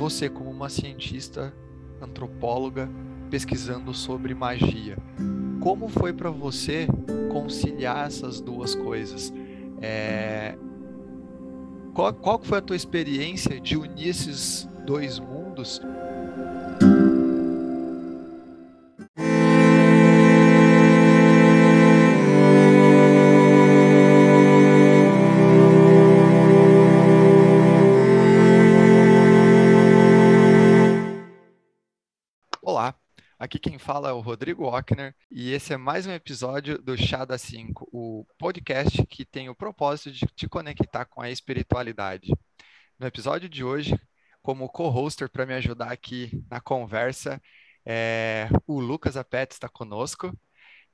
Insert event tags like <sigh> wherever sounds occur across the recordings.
você como uma cientista, antropóloga, pesquisando sobre magia. Como foi para você conciliar essas duas coisas? É... Qual, qual foi a tua experiência de unir esses dois mundos? Aqui quem fala é o Rodrigo Ockner e esse é mais um episódio do Chá da 5, o podcast que tem o propósito de te conectar com a espiritualidade. No episódio de hoje, como co-hoster para me ajudar aqui na conversa, é, o Lucas Apet está conosco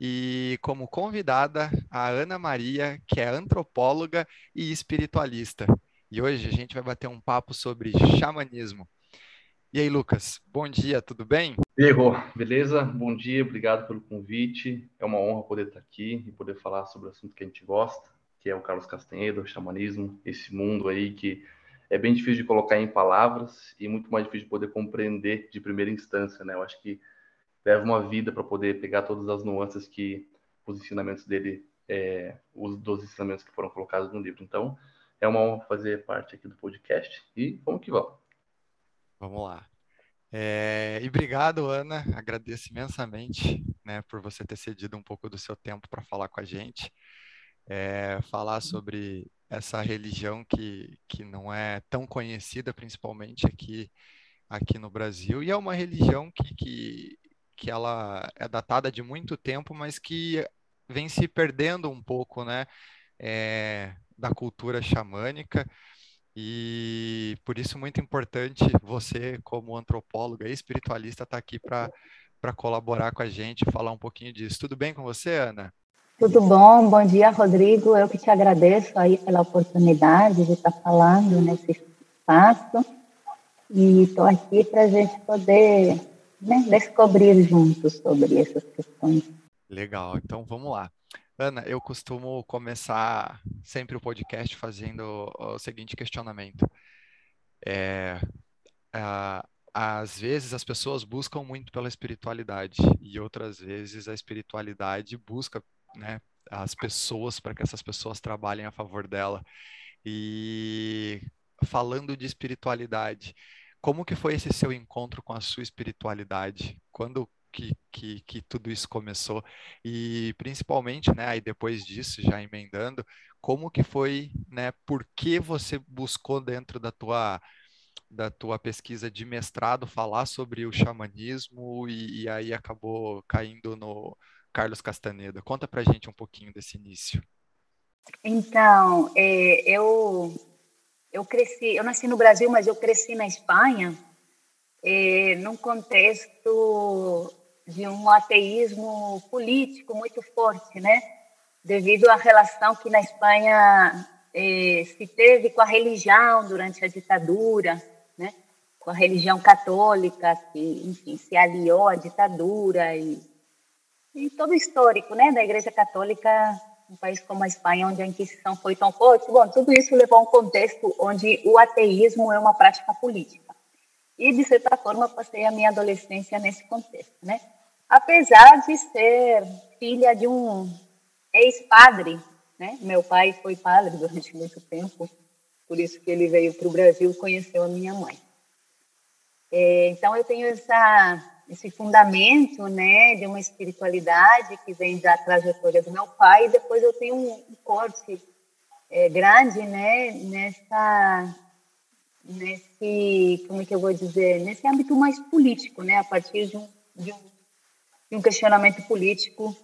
e como convidada a Ana Maria, que é antropóloga e espiritualista. E hoje a gente vai bater um papo sobre xamanismo. E aí, Lucas, bom dia, tudo bem? Diego, beleza? Bom dia, obrigado pelo convite. É uma honra poder estar aqui e poder falar sobre o assunto que a gente gosta, que é o Carlos Castanheira, o xamanismo, esse mundo aí que é bem difícil de colocar em palavras e muito mais difícil de poder compreender de primeira instância, né? Eu acho que leva uma vida para poder pegar todas as nuances que os ensinamentos dele, é, os dos ensinamentos que foram colocados no livro. Então, é uma honra fazer parte aqui do podcast e vamos que vamos. Vamos lá. É, e obrigado, Ana. Agradeço imensamente né, por você ter cedido um pouco do seu tempo para falar com a gente, é, falar sobre essa religião que, que não é tão conhecida, principalmente aqui, aqui no Brasil, e é uma religião que, que, que ela é datada de muito tempo, mas que vem se perdendo um pouco né, é, da cultura xamânica. E por isso muito importante você, como antropóloga e espiritualista, estar tá aqui para colaborar com a gente, falar um pouquinho disso. Tudo bem com você, Ana? Tudo bom, bom dia, Rodrigo. Eu que te agradeço aí pela oportunidade de estar falando nesse espaço. E estou aqui para a gente poder né, descobrir juntos sobre essas questões. Legal, então vamos lá. Ana, eu costumo começar sempre o podcast fazendo o seguinte questionamento. É, às vezes as pessoas buscam muito pela espiritualidade e outras vezes a espiritualidade busca né, as pessoas para que essas pessoas trabalhem a favor dela. E falando de espiritualidade, como que foi esse seu encontro com a sua espiritualidade? Quando que, que, que tudo isso começou e principalmente, né, aí depois disso, já emendando, como que foi, né, por que você buscou dentro da tua da tua pesquisa de mestrado falar sobre o xamanismo e, e aí acabou caindo no Carlos Castaneda. Conta pra gente um pouquinho desse início. Então, é, eu eu cresci, eu nasci no Brasil, mas eu cresci na Espanha, é, num contexto de um ateísmo político muito forte, né? Devido à relação que na Espanha eh, se teve com a religião durante a ditadura, né? Com a religião católica que, enfim, se aliou à ditadura e, e todo o histórico, né? Da Igreja Católica, um país como a Espanha, onde a Inquisição foi tão forte. Bom, tudo isso levou a um contexto onde o ateísmo é uma prática política. E, de certa forma, passei a minha adolescência nesse contexto, né? Apesar de ser filha de um ex-padre, né? Meu pai foi padre durante muito tempo, por isso que ele veio para o Brasil e conheceu a minha mãe. É, então eu tenho essa esse fundamento, né, de uma espiritualidade que vem da trajetória do meu pai. E depois eu tenho um, corte é, grande, né, nessa nesse como é que eu vou dizer nesse âmbito mais político, né, a partir de um, de um e um questionamento político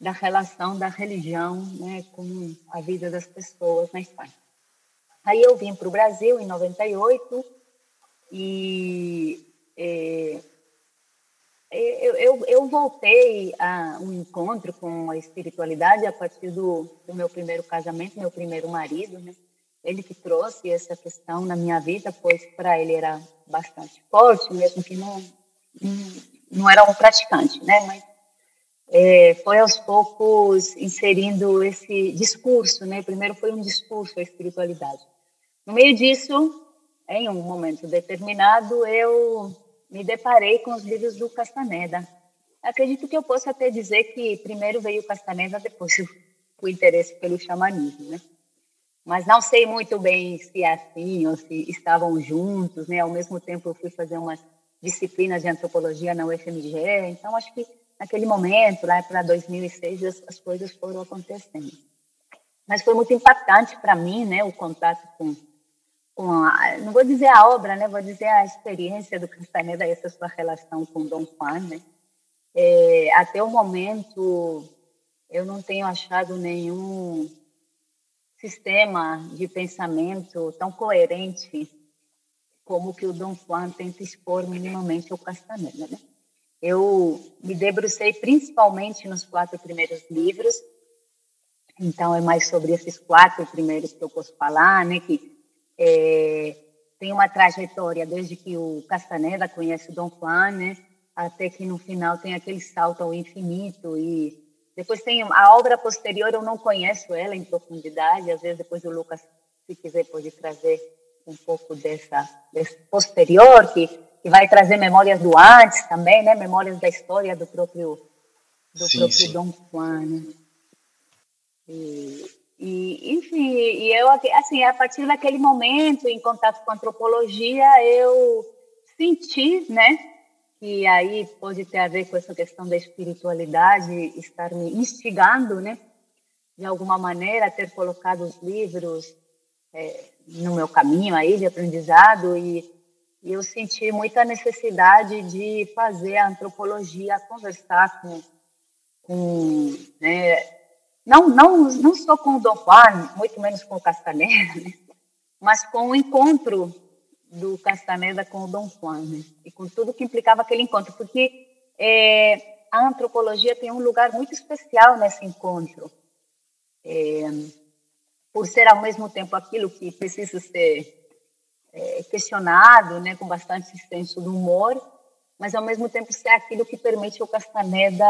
da relação da religião né, com a vida das pessoas na Espanha. Aí eu vim para o Brasil em 98 e é, eu, eu, eu, voltei a um encontro com a espiritualidade a partir do, do meu primeiro casamento, meu primeiro marido, né? Ele que trouxe essa questão na minha vida, pois para ele era bastante forte, mesmo que não, não era um praticante, né? Mas é, foi aos poucos inserindo esse discurso, né? Primeiro foi um discurso a espiritualidade. No meio disso, em um momento determinado, eu me deparei com os livros do Castaneda. Acredito que eu posso até dizer que primeiro veio o Castaneda, depois o interesse pelo xamanismo, né? Mas não sei muito bem se é assim ou se estavam juntos, né? Ao mesmo tempo eu fui fazer umas disciplinas de antropologia na UFMG, então acho que naquele momento, lá para 2006, as, as coisas foram acontecendo. Mas foi muito impactante para mim, né, o contato com com a, não vou dizer a obra, né, vou dizer a experiência do Castaneda, essa sua relação com Dom Juan, né? É, até o momento, eu não tenho achado nenhum sistema de pensamento tão coerente como que o Dom Juan tenta expor minimamente o Castaneda, né? Eu me debrucei principalmente nos quatro primeiros livros, então é mais sobre esses quatro primeiros que eu posso falar, né? Que é, tem uma trajetória desde que o Castaneda conhece o Dom Juan, né, até que no final tem aquele salto ao infinito e depois tem a obra posterior eu não conheço ela em profundidade, às vezes depois o Lucas se quiser pode trazer um pouco dessa desse posterior que que vai trazer memórias do antes também, né, memórias da história do próprio do sim, próprio sim. Dom Juan. Né? E, e, enfim, e eu, assim, a partir daquele momento, em contato com a antropologia, eu senti, né, que aí pode ter a ver com essa questão da espiritualidade estar me instigando, né, de alguma maneira, ter colocado os livros é, no meu caminho aí de aprendizado e, e eu senti muita necessidade de fazer a antropologia conversar com, com né, não, não, não só com o Dom Juan, muito menos com o Castaneda, <laughs> né? mas com o encontro do Castaneda com o Dom Juan, né? e com tudo que implicava aquele encontro, porque é, a antropologia tem um lugar muito especial nesse encontro, é, por ser ao mesmo tempo aquilo que precisa ser é, questionado, né, com bastante senso do humor, mas ao mesmo tempo ser aquilo que permite o Castaneda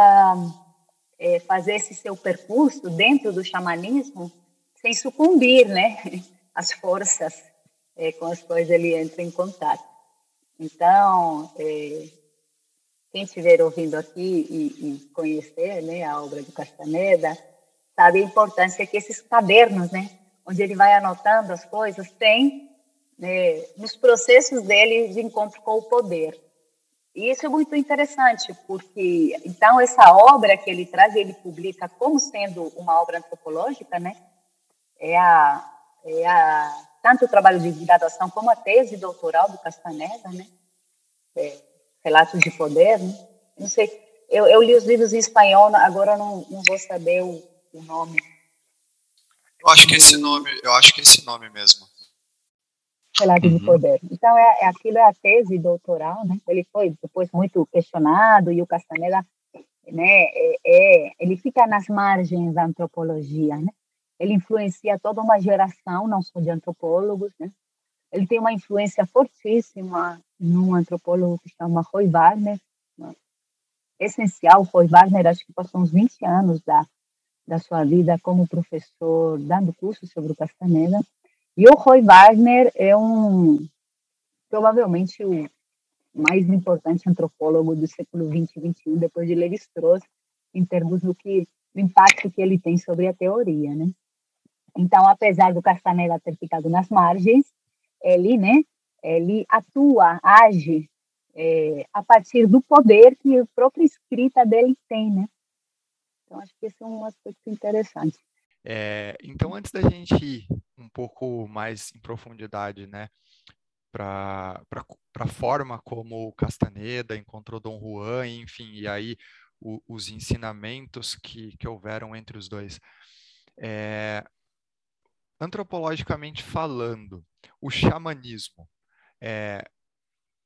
é, fazer esse seu percurso dentro do xamanismo sem sucumbir, né, <laughs> às forças é, com as quais ele entra em contato. Então, é, quem estiver ouvindo aqui e, e, conhecer, né, a obra do Castaneda, sabe a importância que esses cadernos, né, onde ele vai anotando as coisas, tem né, nos processos dele de encontro com o poder. E isso é muito interessante, porque então essa obra que ele traz, ele publica como sendo uma obra antropológica, né? É a, é a tanto o trabalho de graduação como a tese doutoral do Castaneda, né? É, Relatos de Poder, né? Não sei, eu, eu, li os livros em espanhol, agora não, não vou saber o, o nome. Eu acho que esse nome, eu acho que esse nome mesmo relato uhum. de poder. Então, é, é, aquilo é a tese doutoral, né? Ele foi depois muito questionado e o Castaneda, né, é, é, ele fica nas margens da antropologia, né? Ele influencia toda uma geração, não só de antropólogos, né? Ele tem uma influência fortíssima num antropólogo que se chama Roy Wagner, né? essencial. Roy Wagner, acho que passou uns 20 anos da, da sua vida como professor, dando cursos sobre o Castaneda. E o Roy Wagner é um, provavelmente, o mais importante antropólogo do século 20 e 21, depois de Levi-Strauss, em termos do que do impacto que ele tem sobre a teoria, né? Então, apesar do Castaneda ter ficado nas margens, ele, né, ele atua, age é, a partir do poder que a própria escrita dele tem, né? Então, acho que esse é um aspecto interessante. É, então, antes da gente ir um pouco mais em profundidade, né, para a forma como Castaneda encontrou Dom Juan, enfim, e aí o, os ensinamentos que, que houveram entre os dois. É, antropologicamente falando, o xamanismo, é,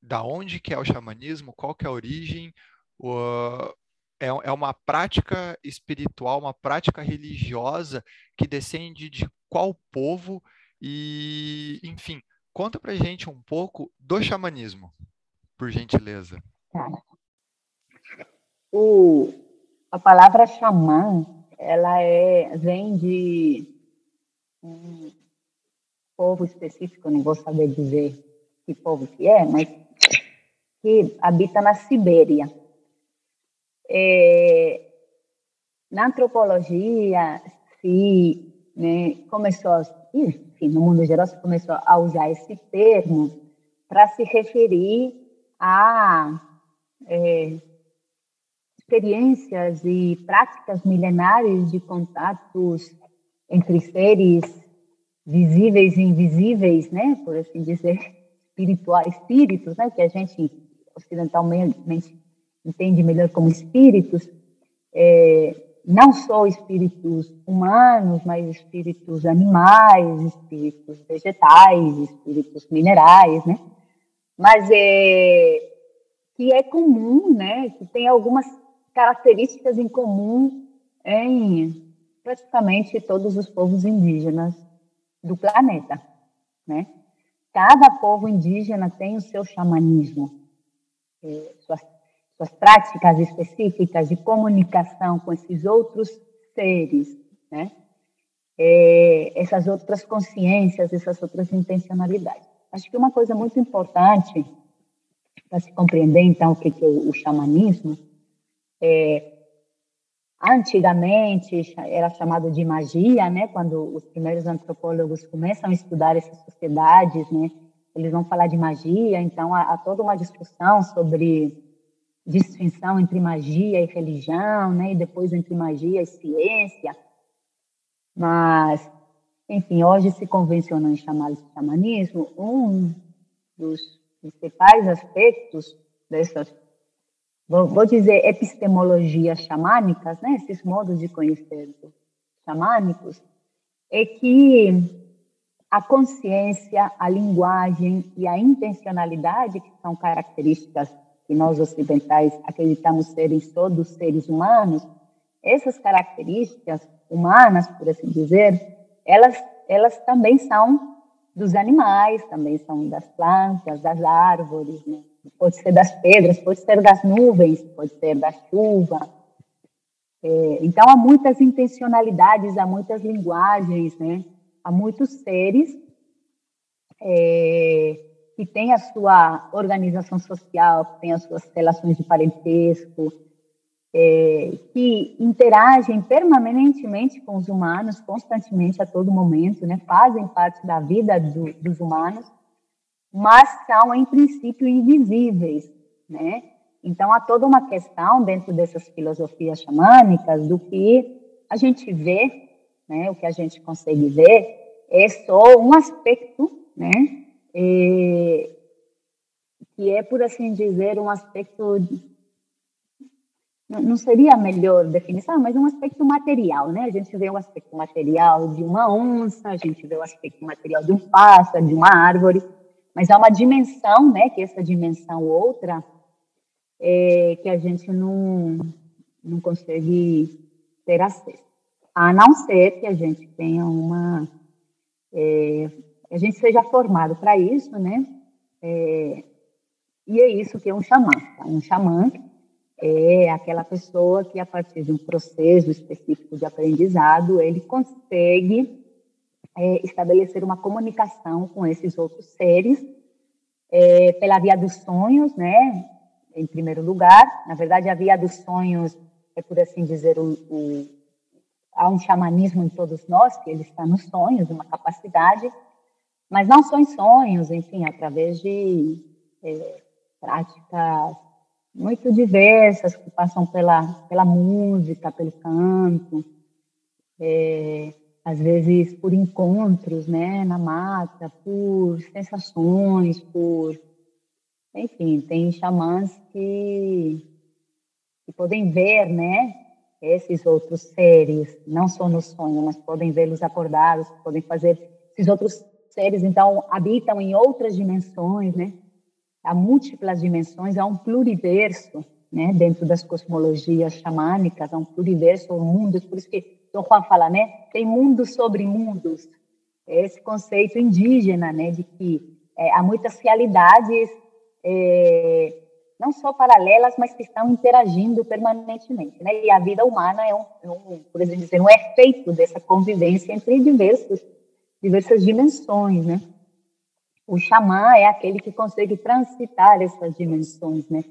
da onde que é o xamanismo, qual que é a origem, o, é, é uma prática espiritual, uma prática religiosa que descende de qual povo e, enfim, conta pra gente um pouco do xamanismo, por gentileza. Tá. O, a palavra xamã, ela é, vem de um povo específico, não vou saber dizer que povo que é, mas que habita na Sibéria. É, na antropologia, se né, começou, enfim, no mundo geral, se começou a usar esse termo para se referir a é, experiências e práticas milenares de contatos entre seres visíveis e invisíveis, né, por assim dizer, espirituais, espíritos, né, que a gente ocidentalmente entende melhor como espíritos, é, não só espíritos humanos, mas espíritos animais, espíritos vegetais, espíritos minerais, né? Mas é que é comum, né? Que tem algumas características em comum em praticamente todos os povos indígenas do planeta, né? Cada povo indígena tem o seu xamanismo, é, suas, suas práticas específicas de comunicação com esses outros seres, né? É, essas outras consciências, essas outras intencionalidades. Acho que uma coisa muito importante para se compreender, então, o que é o, o xamanismo, é, antigamente era chamado de magia, né? Quando os primeiros antropólogos começam a estudar essas sociedades, né? Eles vão falar de magia, então há, há toda uma discussão sobre distinção entre magia e religião, né? E depois entre magia e ciência. Mas, enfim, hoje se convencionou em chamar de xamanismo. Um dos principais aspectos dessas vou, vou dizer, epistemologias xamânicas, né, esses modos de conhecer xamânicos, é que a consciência, a linguagem e a intencionalidade, que são características que nós ocidentais acreditamos serem todos seres humanos, essas características humanas, por assim dizer, elas, elas também são dos animais, também são das plantas, das árvores, né? pode ser das pedras, pode ser das nuvens, pode ser da chuva. É, então, há muitas intencionalidades, há muitas linguagens, né? há muitos seres é, que têm a sua organização social, que têm as suas relações de parentesco, é, que interagem permanentemente com os humanos, constantemente, a todo momento, né? fazem parte da vida do, dos humanos mas são, em princípio, invisíveis, né? Então, há toda uma questão dentro dessas filosofias xamânicas do que a gente vê, né? O que a gente consegue ver é só um aspecto, né? E, que é, por assim dizer, um aspecto não seria a melhor definição, mas um aspecto material, né? A gente vê o aspecto material de uma onça, a gente vê o aspecto material de um pássaro, de uma árvore, mas há uma dimensão, né, que essa dimensão outra, é, que a gente não, não consegue ter acesso. A não ser que a gente tenha uma. É, a gente seja formado para isso, né? É, e é isso que é um xamã. Tá? Um xamã é aquela pessoa que, a partir de um processo específico de aprendizado, ele consegue é, estabelecer uma comunicação com esses outros seres é, pela via dos sonhos, né? Em primeiro lugar, na verdade, a via dos sonhos é, por assim dizer, o, o, há um xamanismo em todos nós, que ele está nos sonhos, uma capacidade, mas não só em sonhos, enfim, através de é, práticas muito diversas que passam pela, pela música, pelo canto, é, às vezes por encontros, né, na mata, por sensações, por, enfim, tem xamãs que, que podem ver, né, esses outros seres, não só no sonho, mas podem vê-los acordados, podem fazer esses outros seres, então, habitam em outras dimensões, né, há múltiplas dimensões, há um pluriverso, né, dentro das cosmologias xamânicas, há um pluriverso, um mundo, por isso que Dom Juan fala, né? Tem mundos sobre mundos. Esse conceito indígena, né? De que é, há muitas realidades, é, não só paralelas, mas que estão interagindo permanentemente, né? E a vida humana é um, é um por exemplo, dizer, um efeito dessa convivência entre diversos, diversas dimensões, né? O xamã é aquele que consegue transitar essas dimensões, né?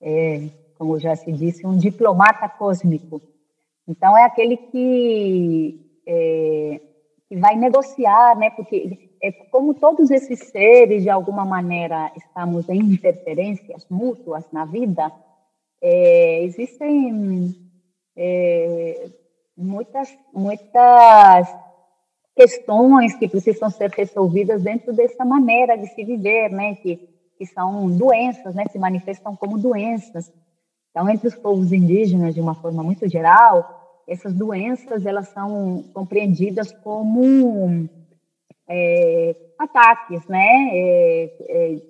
É, como já se disse, um diplomata cósmico. Então, é aquele que, é, que vai negociar, né? Porque é, como todos esses seres, de alguma maneira, estamos em interferências mútuas na vida, é, existem é, muitas, muitas questões que precisam ser resolvidas dentro dessa maneira de se viver, né? Que, que são doenças, né? Se manifestam como doenças. Então, entre os povos indígenas, de uma forma muito geral, essas doenças elas são compreendidas como é, ataques, né? É, é,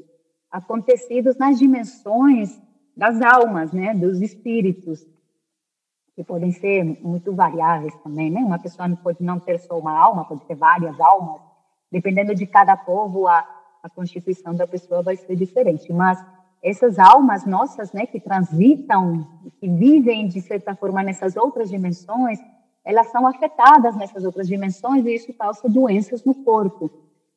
acontecidos nas dimensões das almas, né? Dos espíritos que podem ser muito variáveis também, né? Uma pessoa pode não ter só uma alma, pode ter várias almas. Dependendo de cada povo, a, a constituição da pessoa vai ser diferente. Mas essas almas nossas, né, que transitam, que vivem de certa forma nessas outras dimensões, elas são afetadas nessas outras dimensões e isso causa doenças no corpo.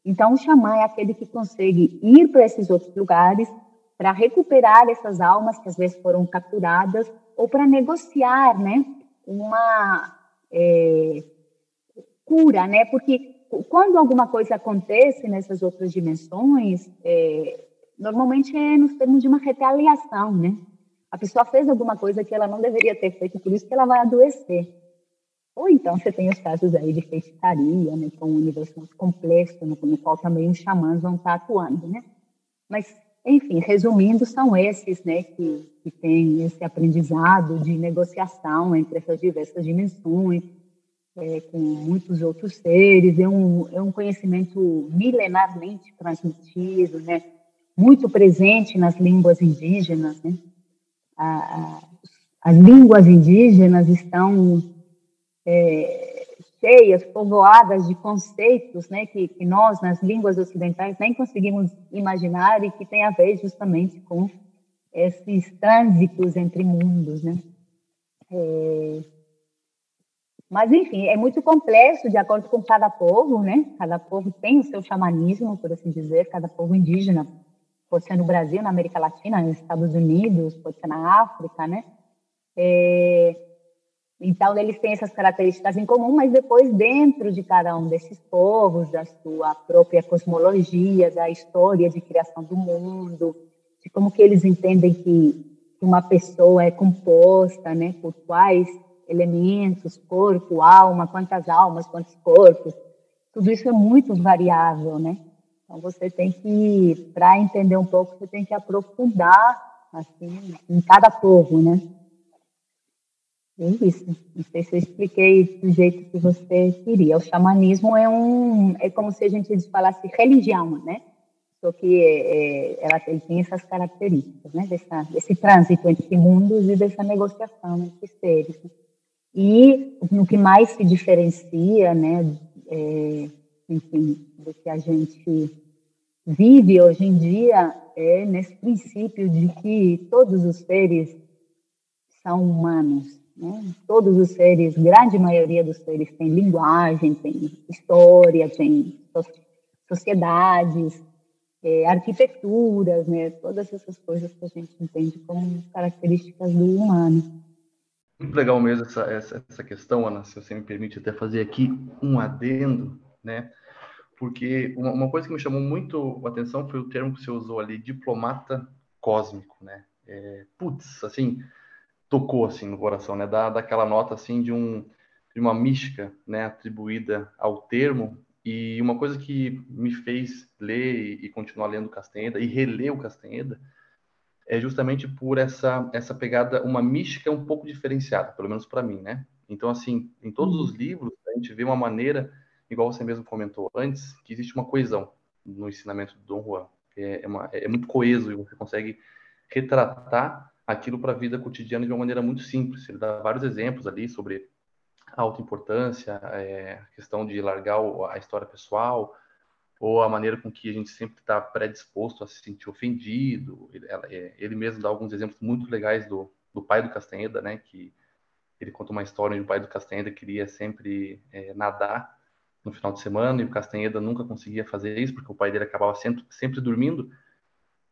Então, o xamã é aquele que consegue ir para esses outros lugares para recuperar essas almas que às vezes foram capturadas ou para negociar, né, uma é, cura, né, porque quando alguma coisa acontece nessas outras dimensões, é, normalmente é nos termos de uma retaliação, né? A pessoa fez alguma coisa que ela não deveria ter feito, por isso que ela vai adoecer. Ou então você tem os casos aí de feitiçaria, né, com um universo mais complexo, no, no qual também os xamãs vão estar atuando, né? Mas enfim, resumindo, são esses né, que, que têm esse aprendizado de negociação entre essas diversas dimensões, é, com muitos outros seres, é um, é um conhecimento milenarmente transmitido, né, muito presente nas línguas indígenas. Né? A, a, as línguas indígenas estão é, cheias, povoadas de conceitos né, que, que, nós, nas línguas ocidentais, nem conseguimos imaginar e que tem a ver justamente com esses trânsitos entre mundos. Né? É... Mas, enfim, é muito complexo de acordo com cada povo, né? Cada povo tem o seu xamanismo, por assim dizer, cada povo indígena, pode ser no Brasil, na América Latina, nos Estados Unidos, pode ser na África, né? É... Então, eles têm essas características em comum, mas depois, dentro de cada um desses povos, da sua própria cosmologia, da história de criação do mundo, de como que eles entendem que uma pessoa é composta, né, por quais elementos, corpo, alma, quantas almas, quantos corpos, tudo isso é muito variável, né? Então, você tem que, para entender um pouco, você tem que aprofundar, assim, em cada povo, né? É isso. Não sei se eu expliquei do jeito que você queria. O xamanismo é um, é como se a gente falasse religião, né? Só que é, é ela tem, essas características, né? Dessa, desse trânsito entre mundos e dessa negociação entre seres. E no que mais se diferencia, né? É, enfim, do que a gente vive hoje em dia é nesse princípio de que todos os seres são humanos, né? Todos os seres, grande maioria dos seres tem linguagem, tem história, tem sociedades, é, arquiteturas, né? todas essas coisas que a gente entende como características do humano. Muito legal mesmo essa, essa, essa questão, Ana, se você me permite até fazer aqui um adendo, né? Porque uma, uma coisa que me chamou muito a atenção foi o termo que você usou ali, diplomata cósmico, né? É, putz, assim, tocou assim no coração, né? Dá daquela nota assim de um de uma mística, né, atribuída ao termo e uma coisa que me fez ler e continuar lendo Castaneda e reler o Castaneda é justamente por essa essa pegada, uma mística um pouco diferenciada, pelo menos para mim, né? Então assim, em todos os uhum. livros a gente vê uma maneira, igual você mesmo comentou antes, que existe uma coesão no ensinamento do Dom Juan. É, é, uma, é muito coeso e você consegue retratar aquilo para a vida cotidiana de uma maneira muito simples. Ele dá vários exemplos ali sobre a alta importância, é, a questão de largar a história pessoal, ou a maneira com que a gente sempre está predisposto a se sentir ofendido. Ele, é, ele, mesmo dá alguns exemplos muito legais do, do pai do Castaneda, né, que ele conta uma história onde o pai do Castaneda queria sempre é, nadar no final de semana e o Castanheda nunca conseguia fazer isso porque o pai dele acabava sempre, sempre dormindo.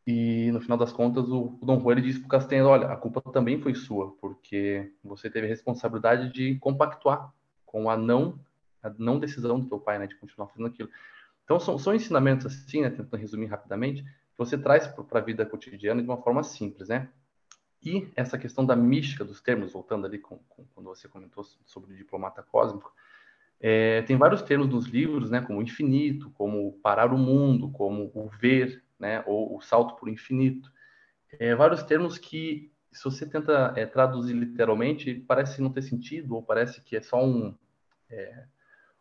E no final das contas, o, Dom Juan disse para o Castanheda: Olha, a culpa também foi sua, porque você teve a responsabilidade de compactuar com a não, a não decisão do teu pai, né, de continuar fazendo aquilo. Então, são, são ensinamentos assim, né, tentando resumir rapidamente, que você traz para a vida cotidiana de uma forma simples, né? E essa questão da mística dos termos, voltando ali com, com, quando você comentou sobre o diplomata cósmico, é, tem vários termos nos livros, né, como infinito, como parar o mundo, como o ver, né, ou o salto para o infinito. É, vários termos que, se você tenta é, traduzir literalmente, parece não ter sentido, ou parece que é só um, é,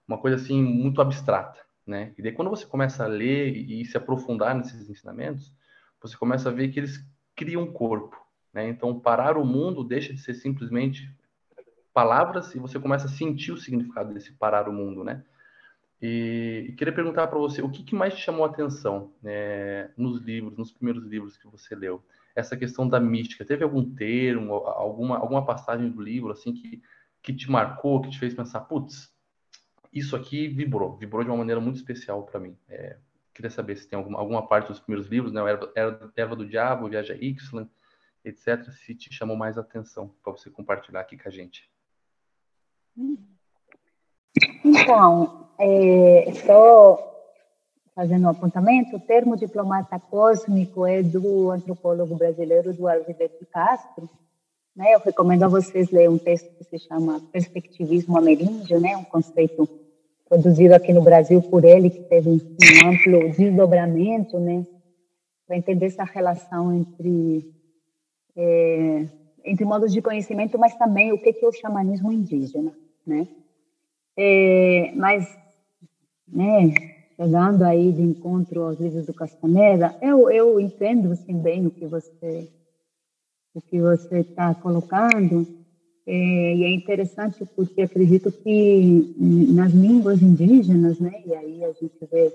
uma coisa assim muito abstrata. Né? E daí, quando você começa a ler e, se aprofundar nesses ensinamentos, você começa a ver que eles criam um corpo. Né? Então, parar o mundo deixa de ser simplesmente palavras e você começa a sentir o significado desse parar o mundo, né? E, e queria perguntar para você, o que, que, mais te chamou a atenção né, nos livros, nos primeiros livros que você leu? Essa questão da mística, teve algum termo, alguma, alguma passagem do livro assim que, que te marcou, que te fez pensar, putz, isso aqui vibrou, vibrou de uma maneira muito especial para mim. É, queria saber se tem alguma, alguma parte dos primeiros livros, né, Erva, Erva do Diabo, Viagem a Ixtlan, etc., se te chamou mais atenção para você compartilhar aqui com a gente. Então, é, só fazendo um apontamento, o termo diplomata cósmico é do antropólogo brasileiro Eduardo de Castro. Né? Eu recomendo a vocês lerem um texto que se chama Perspectivismo Ameríndio, né? um conceito produzido aqui no Brasil por ele, que teve um amplo desdobramento, né? para entender essa relação entre é, entre modos de conhecimento, mas também o que, que é o xamanismo indígena, né? É, mas, né, chegando aí de encontro aos livros do Castaneda, eu, eu entendo assim, bem o que você o que você está colocando, é, e é interessante porque acredito que nas línguas indígenas, né, e aí a gente vê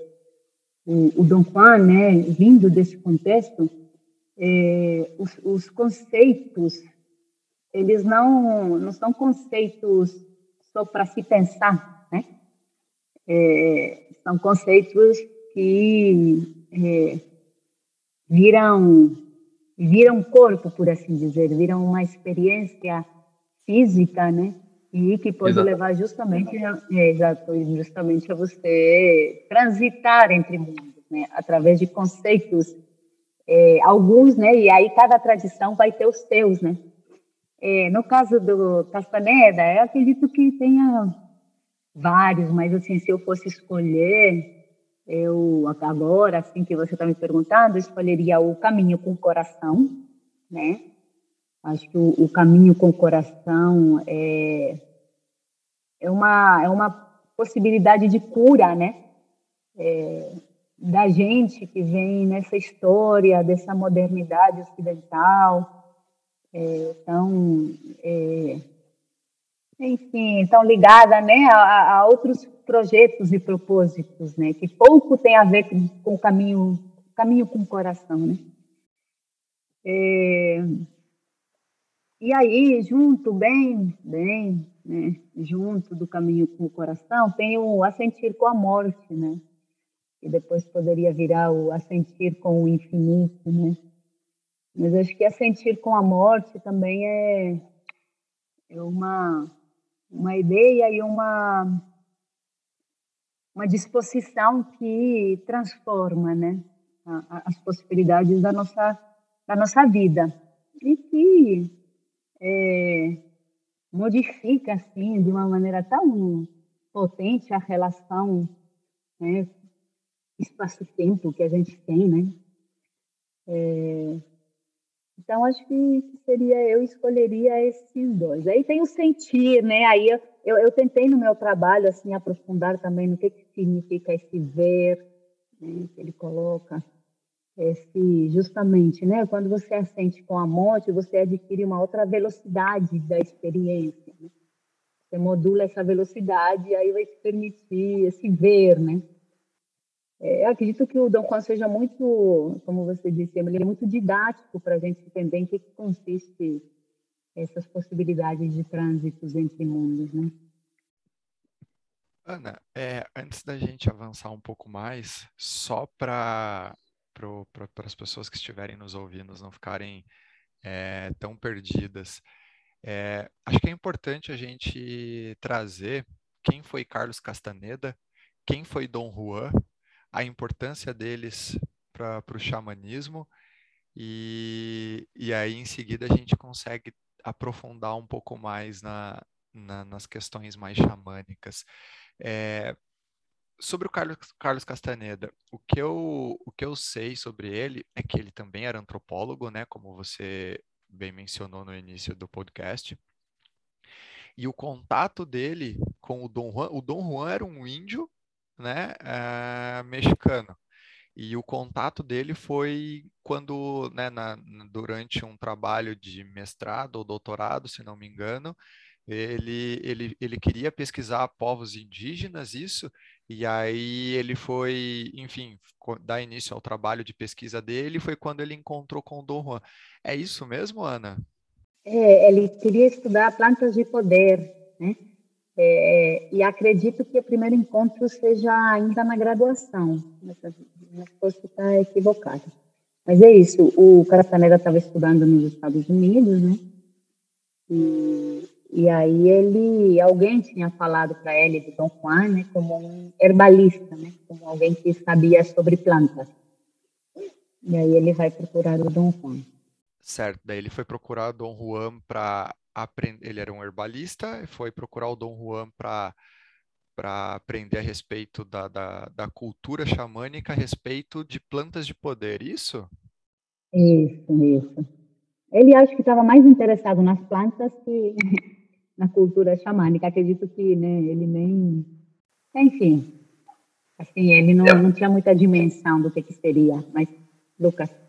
o, o Dom Juan, né, vindo desse contexto, é, os, os, conceitos, eles não, não são conceitos só para se pensar? É, são conceitos que é, viram, viram corpo, por assim dizer, viram uma experiência física, né? E que pode Exato. levar justamente, é, justamente a você transitar entre mundos, né? Através de conceitos é, alguns, né? E aí cada tradição vai ter os seus, né? É, no caso do Castaneda, eu acredito que tenha vários, mas assim, se eu fosse escolher, eu agora, assim que você está me perguntando, escolheria o caminho com o coração, né? Acho que o, o caminho com o coração é, é uma é uma possibilidade de cura, né? É, da gente que vem nessa história dessa modernidade ocidental, é, tão, é, enfim, tão ligada né, a, a, outros projetos e propósitos, né, que pouco tem a ver com, com o caminho, caminho com o coração, né. É, e aí, junto, bem, bem, né, junto do caminho com o coração, tem o assentir com a morte, né, e depois poderia virar o assentir com o infinito, né? Mas acho que assentir com a morte também é, é uma, uma ideia e uma, uma disposição que transforma, né? as possibilidades da nossa, da nossa vida e que é, modifica, assim, de uma maneira tão potente a relação né, espaço-tempo que a gente tem, né? É, então, acho que seria, eu escolheria esses dois. Aí tem o sentir, né? Aí eu, eu, eu tentei no meu trabalho, assim, aprofundar também no que, que significa esse ver, né? Que ele coloca esse, justamente, né? Quando você assente com a morte, você adquire uma outra velocidade da experiência, né? Você modula essa velocidade e aí vai te permitir esse ver, né? É, acredito que o Dom Juan seja muito, como você disse, ele é muito didático para a gente entender em que, que consiste essas possibilidades de trânsitos entre mundos, né? Ana, é, antes da gente avançar um pouco mais, só para para as pessoas que estiverem nos ouvindo não ficarem é, tão perdidas, é, acho que é importante a gente trazer quem foi Carlos Castaneda, quem foi Dom Juan, a importância deles para o xamanismo, e, e aí em seguida a gente consegue aprofundar um pouco mais na, na, nas questões mais xamânicas. É, sobre o Carlos, Carlos Castaneda, o que, eu, o que eu sei sobre ele é que ele também era antropólogo, né, como você bem mencionou no início do podcast. E o contato dele com o Dom Juan, o Dom Juan era um índio, né, é, mexicano. E o contato dele foi quando, né, na, durante um trabalho de mestrado ou doutorado, se não me engano, ele, ele, ele queria pesquisar povos indígenas, isso, e aí ele foi, enfim, dar início ao trabalho de pesquisa dele, foi quando ele encontrou com o Dom Juan. É isso mesmo, Ana? É, ele queria estudar plantas de poder, né? É, e acredito que o primeiro encontro seja ainda na graduação, mas posso estar equivocado. Mas é isso, o Castaneda estava estudando nos Estados Unidos, né? E e aí ele, alguém tinha falado para ele de Dom Juan, né, como um herbalista, né, como alguém que sabia sobre plantas. E aí ele vai procurar o Dom Juan. Certo, daí ele foi procurar o Dom Juan para aprender, ele era um herbalista, foi procurar o Dom Juan para para aprender a respeito da, da, da cultura xamânica, a respeito de plantas de poder, isso? Isso, isso. Ele acho que estava mais interessado nas plantas que <laughs> na cultura xamânica. Acredito que né, ele nem. Enfim, assim, ele não, não tinha muita dimensão do que, que seria. Mas, Lucas.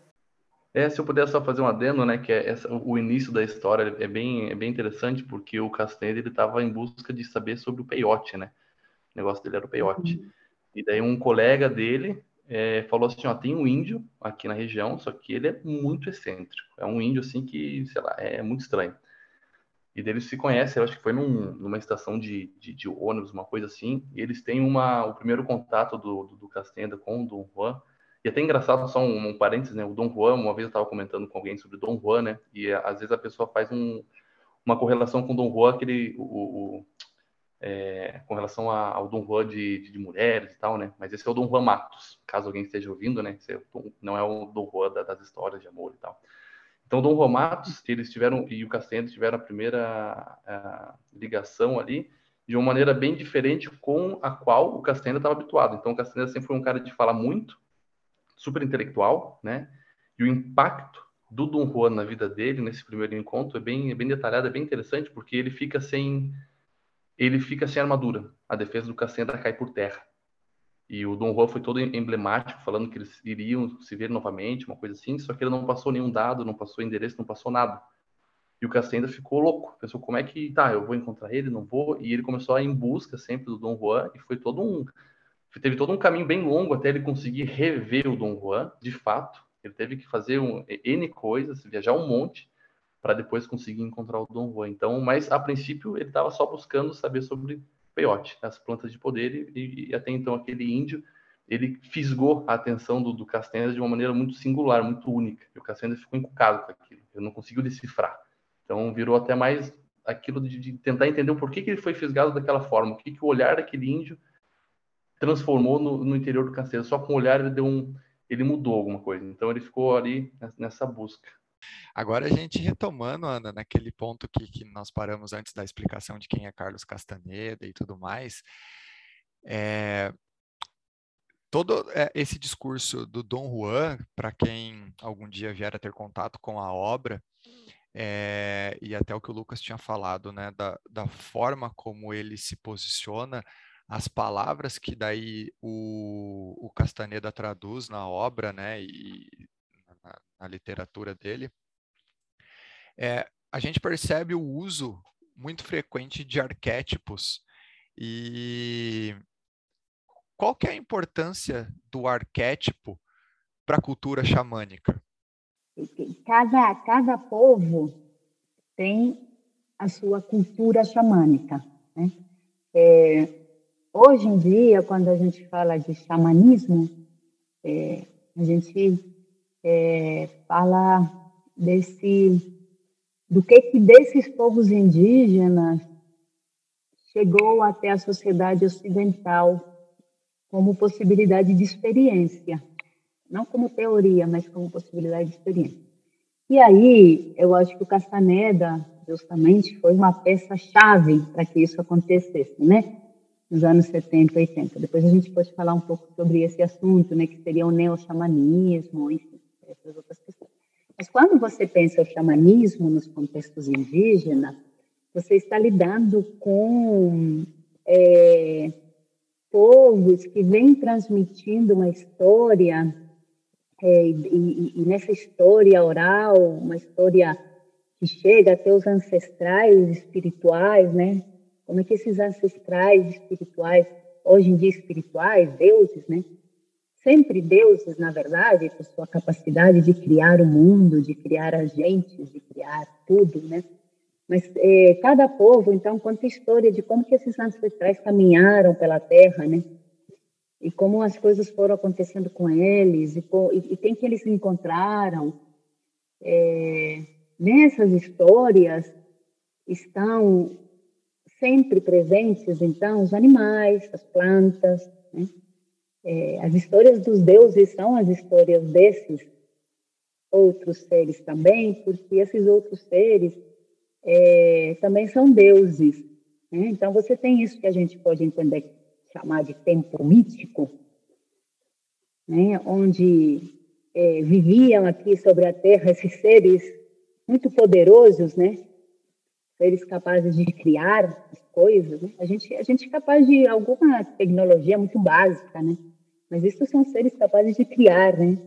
É, se eu puder só fazer um adendo, né, que é essa, o início da história é bem, é bem interessante, porque o Castaneda ele estava em busca de saber sobre o peiote, né? O negócio dele era o peiote. Uhum. E daí um colega dele é, falou assim, ó, tem um índio aqui na região, só que ele é muito excêntrico. É um índio, assim, que, sei lá, é muito estranho. E deles se conhecem, eu acho que foi num, numa estação de, de, de, ônibus, uma coisa assim, e eles têm uma, o primeiro contato do, do, do Castenda com o Dom Juan, e até engraçado, só um, um parênteses, né, o Dom Juan, uma vez eu estava comentando com alguém sobre o Dom Juan, né, e às vezes a pessoa faz um, uma correlação com o Dom Juan, aquele, o, o é, com relação a, ao Dom Juan de, de, mulheres e tal, né, mas esse é o Dom Juan Matos, caso alguém esteja ouvindo, né, é não é o Dom Juan da, das histórias de amor e tal. Então, Dom Romatos, eles tiveram, e o Castaneda tiveram a primeira a, ligação ali, de uma maneira bem diferente com a qual o Castaneda estava habituado. Então, o Castaneda sempre foi um cara de falar muito, super intelectual, né? E o impacto do Dom Juan na vida dele, nesse primeiro encontro, é bem, é bem detalhado, é bem interessante, porque ele fica sem ele fica sem armadura. A defesa do Castaneda cai por terra. E o Dom Juan foi todo emblemático, falando que eles iriam se ver novamente, uma coisa assim, só que ele não passou nenhum dado, não passou endereço, não passou nada. E o Castaneda ficou louco, pensou como é que, tá, eu vou encontrar ele, não vou, e ele começou a ir em busca sempre do Dom Juan, e foi todo um, teve todo um caminho bem longo até ele conseguir rever o Dom Juan, de fato, ele teve que fazer um, N coisas, viajar um monte, para depois conseguir encontrar o Dom Juan. Então, mas a princípio ele estava só buscando saber sobre peiote, as plantas de poder, e, e, até então aquele índio, ele fisgou a atenção do, do Castaneda de uma maneira muito singular, muito única, e o Castaneda ficou encucado com aquilo, ele não conseguiu decifrar. Então virou até mais aquilo de, de tentar entender o porquê que ele foi fisgado daquela forma, o que, que o olhar daquele índio transformou no, no interior do Castaneda, só com o olhar ele deu um, ele mudou alguma coisa, então ele ficou ali nessa busca. Agora a gente retomando, Ana, naquele ponto que, que nós paramos antes da explicação de quem é Carlos Castaneda e tudo mais, é, todo é, esse discurso do Dom Juan, para quem algum dia vier a ter contato com a obra, é, e até o que o Lucas tinha falado, né, da, da forma como ele se posiciona, as palavras que daí o, o Castaneda traduz na obra, né, e na, na literatura dele, é, a gente percebe o uso muito frequente de arquétipos e qual que é a importância do arquétipo para a cultura xamânica? Cada, cada povo tem a sua cultura xamânica. Né? É, hoje em dia, quando a gente fala de xamanismo, é, a gente é, fala desse do que que desses povos indígenas chegou até a sociedade ocidental como possibilidade de experiência, não como teoria, mas como possibilidade de experiência. E aí, eu acho que o Castaneda, justamente, foi uma peça-chave para que isso acontecesse, né? Nos anos 70, 80. Depois a gente pode falar um pouco sobre esse assunto, né? Que seria o neo-xamanismo, enfim, essas outras questões. Mas quando você pensa o xamanismo nos contextos indígenas, você está lidando com é, povos que vêm transmitindo uma história, é, e, e, nessa história oral, uma história que chega até os ancestrais espirituais, né? Como é que esses ancestrais espirituais, hoje em dia espirituais, deuses, né? Sempre deuses, na verdade, por sua capacidade de criar o mundo, de criar agentes, de criar tudo, né? Mas é, cada povo, então, conta a história de como que esses ancestrais caminharam pela Terra, né? E como as coisas foram acontecendo com eles, e, e, e quem que eles encontraram. É, nessas histórias estão sempre presentes, então, os animais, as plantas, né? é, as histórias dos deuses são as histórias desses outros seres também, porque esses outros seres é, também são deuses. Né? Então, você tem isso que a gente pode entender, chamar de tempo mítico, né? onde é, viviam aqui sobre a Terra esses seres muito poderosos, né? Seres capazes de criar as coisas. Né? A, gente, a gente é capaz de alguma tecnologia muito básica, né? mas isso são seres capazes de criar. Né?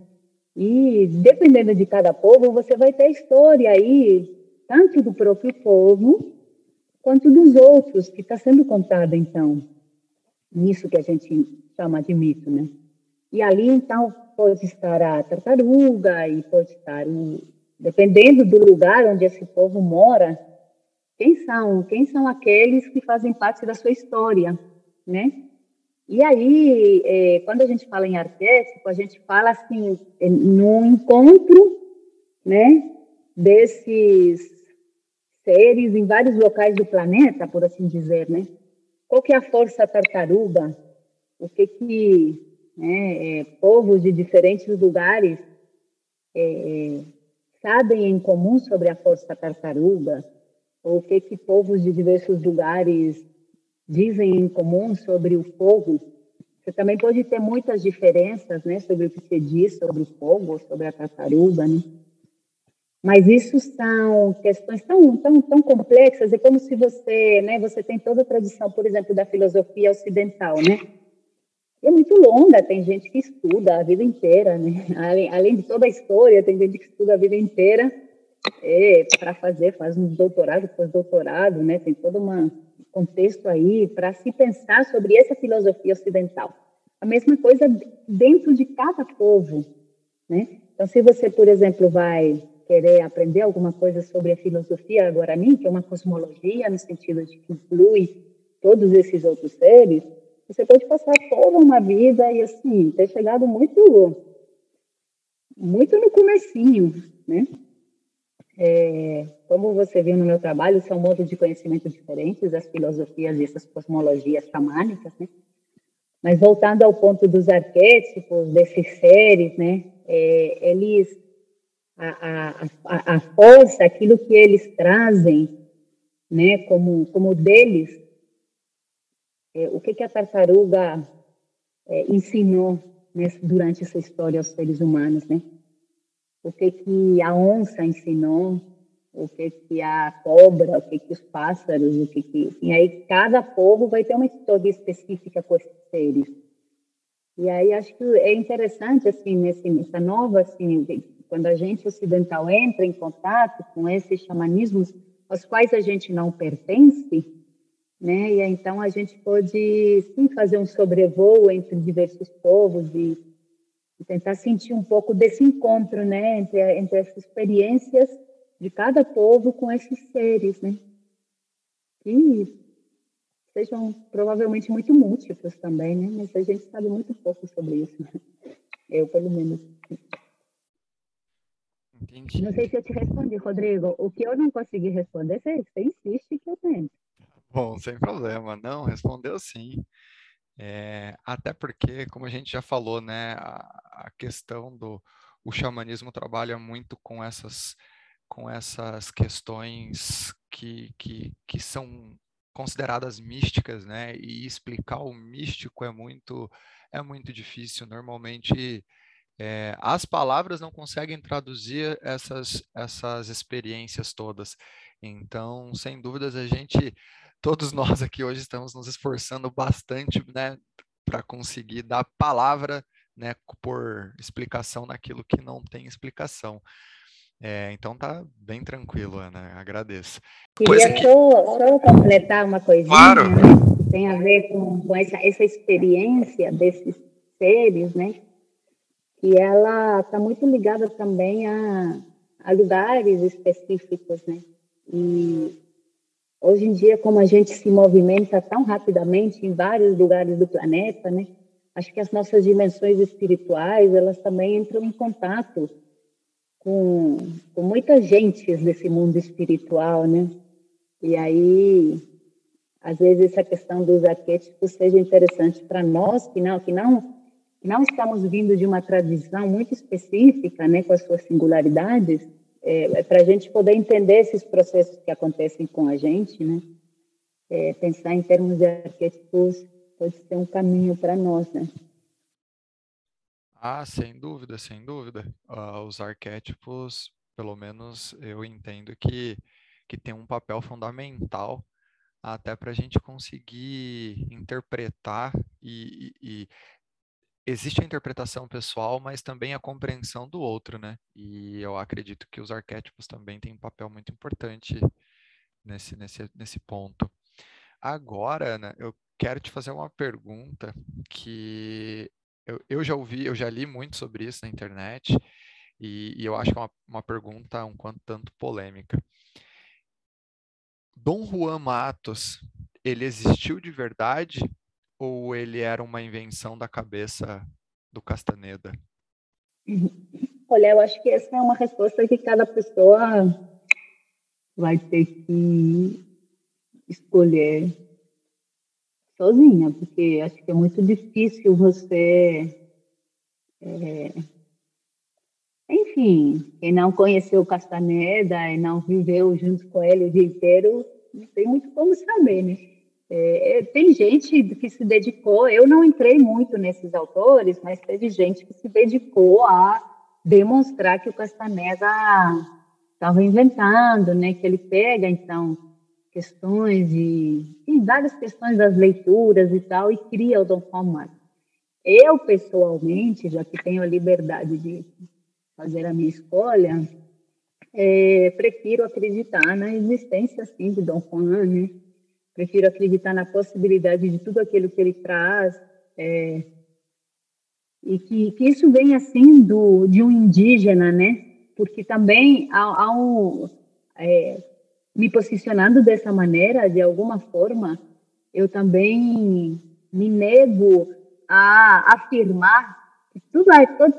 E dependendo de cada povo, você vai ter história aí tanto do próprio povo quanto dos outros, que está sendo contada, então, nisso que a gente chama de mito, né? E ali, então, pode estar a tartaruga e pode estar, o, dependendo do lugar onde esse povo mora, quem são? Quem são aqueles que fazem parte da sua história, né? E aí, é, quando a gente fala em arquétipo, a gente fala assim, no encontro, né, desses seres em vários locais do planeta, por assim dizer, né? Qual que é a força tartaruga? O que que né, é, povos de diferentes lugares é, sabem em comum sobre a força tartaruga? O que que povos de diversos lugares dizem em comum sobre o fogo? Você também pode ter muitas diferenças, né, sobre o que se diz sobre o fogo, sobre a tartaruga, né? Mas isso são questões tão, tão, tão complexas, é como se você, né, você tem toda a tradição, por exemplo, da filosofia ocidental, né? é muito longa, tem gente que estuda a vida inteira, né? <laughs> Além, além de toda a história, tem gente que estuda a vida inteira é, para fazer, faz um doutorado, pós-doutorado, né? Tem todo um contexto aí para se pensar sobre essa filosofia ocidental. A mesma coisa dentro de cada povo, né? Então, se você, por exemplo, vai querer aprender alguma coisa sobre a filosofia guarani, que é uma cosmologia no sentido de que inclui todos esses outros seres, você pode passar toda uma vida e assim ter chegado muito muito no comecinho, né? É, como você viu no meu trabalho, são modos de conhecimento diferentes, as filosofias e essas cosmologias xamânicas, né? Mas voltando ao ponto dos arquétipos, desses seres, né? É, eles a, a, a força, aquilo que eles trazem, né, como, como deles, é, o que, que a tartaruga é, ensinou né, durante essa história aos seres humanos, né? O que, que a onça ensinou, o que, que a cobra, o que, que os pássaros, o que, que... E aí cada povo vai ter uma história específica com esses seres. E aí acho que é interessante, assim, nesse, nessa nova, assim, quando a gente ocidental entra em contato com esses xamanismos aos quais a gente não pertence, né? E então a gente pode sim fazer um sobrevoo entre diversos povos e, e tentar sentir um pouco desse encontro, né, entre, entre essas experiências de cada povo com esses seres, né? E sejam provavelmente muito múltiplos também, né? Mas a gente sabe muito pouco sobre isso. Eu, pelo menos. Entendi. Não sei se eu te respondi, Rodrigo. O que eu não consegui responder, você, você insiste que eu tenho. Bom, sem problema. Não, respondeu sim. É, até porque, como a gente já falou, né, a, a, questão do o xamanismo trabalha muito com essas com essas questões que, que, que são consideradas místicas, né? E explicar o místico é muito é muito difícil. Normalmente é, as palavras não conseguem traduzir essas essas experiências todas. Então, sem dúvidas, a gente todos nós aqui hoje estamos nos esforçando bastante, né, para conseguir dar palavra, né, por explicação naquilo que não tem explicação. É, então tá bem tranquilo, Ana, agradeço. Queria que... só, só, completar uma coisinha, claro. né, que tem a ver com, com essa, essa experiência desses seres, né, que ela está muito ligada também a, a lugares específicos, né, e hoje em dia, como a gente se movimenta tão rapidamente em vários lugares do planeta, né, acho que as nossas dimensões espirituais, elas também entram em contato com, com muitas gentes desse mundo espiritual, né? E aí, às vezes essa questão dos arquétipos seja interessante para nós que não, que não, que não estamos vindo de uma tradição muito específica, né, com as suas singularidades, é, para a gente poder entender esses processos que acontecem com a gente, né? É, pensar em termos de arquétipos pode ser um caminho para nós, né? Ah, sem dúvida, sem dúvida. Uh, os arquétipos, pelo menos eu entendo que, que tem um papel fundamental até para a gente conseguir interpretar e, e, existe a interpretação pessoal, mas também a compreensão do outro, né? E eu acredito que os arquétipos também têm um papel muito importante nesse, nesse, nesse ponto. Agora, Ana, eu quero te fazer uma pergunta que eu, eu já ouvi, eu já li muito sobre isso na internet e, e eu acho que é uma, uma pergunta um quanto tanto polêmica. Dom Juan Matos, ele existiu de verdade ou ele era uma invenção da cabeça do Castaneda? <laughs> Olha, eu acho que essa é uma resposta que cada pessoa vai ter que escolher sozinha, porque acho que é muito difícil você. É, enfim, quem não conheceu Castaneda e não viveu junto com ele o dia inteiro, não tem muito como saber, né? É, tem gente que se dedicou, eu não entrei muito nesses autores, mas teve gente que se dedicou a demonstrar que o Castaneda estava inventando, né? Que ele pega, então, questões de tem várias questões das leituras e tal e cria o Dom Juan Eu pessoalmente, já que tenho a liberdade de fazer a minha escolha, é, prefiro acreditar na existência sim de Dom Juan, né? Prefiro acreditar na possibilidade de tudo aquilo que ele traz é, e que, que isso vem assim de um indígena, né? Porque também é, me posicionando dessa maneira, de alguma forma, eu também me nego a afirmar que tudo,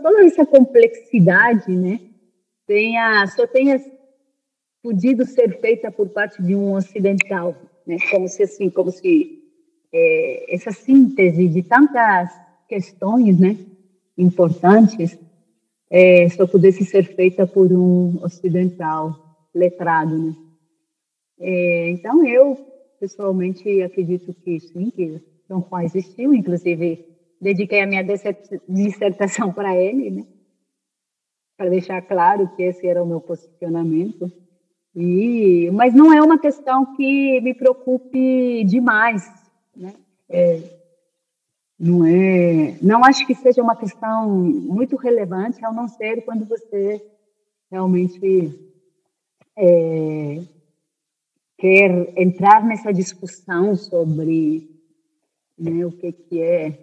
toda essa complexidade, né, tenha, só tenha podido ser feita por parte de um ocidental, né, como se assim, como se é, essa síntese de tantas questões, né, importantes, é, só pudesse ser feita por um ocidental letrado, né. É, então, eu, pessoalmente, acredito que sim, que Dom Juan existiu, inclusive dediquei a minha dissertação para ele, né? para deixar claro que esse era o meu posicionamento. E, mas não é uma questão que me preocupe demais, né? É, não é, não acho que seja uma questão muito relevante, ao não ser quando você realmente é, quer entrar nessa discussão sobre né, o que que é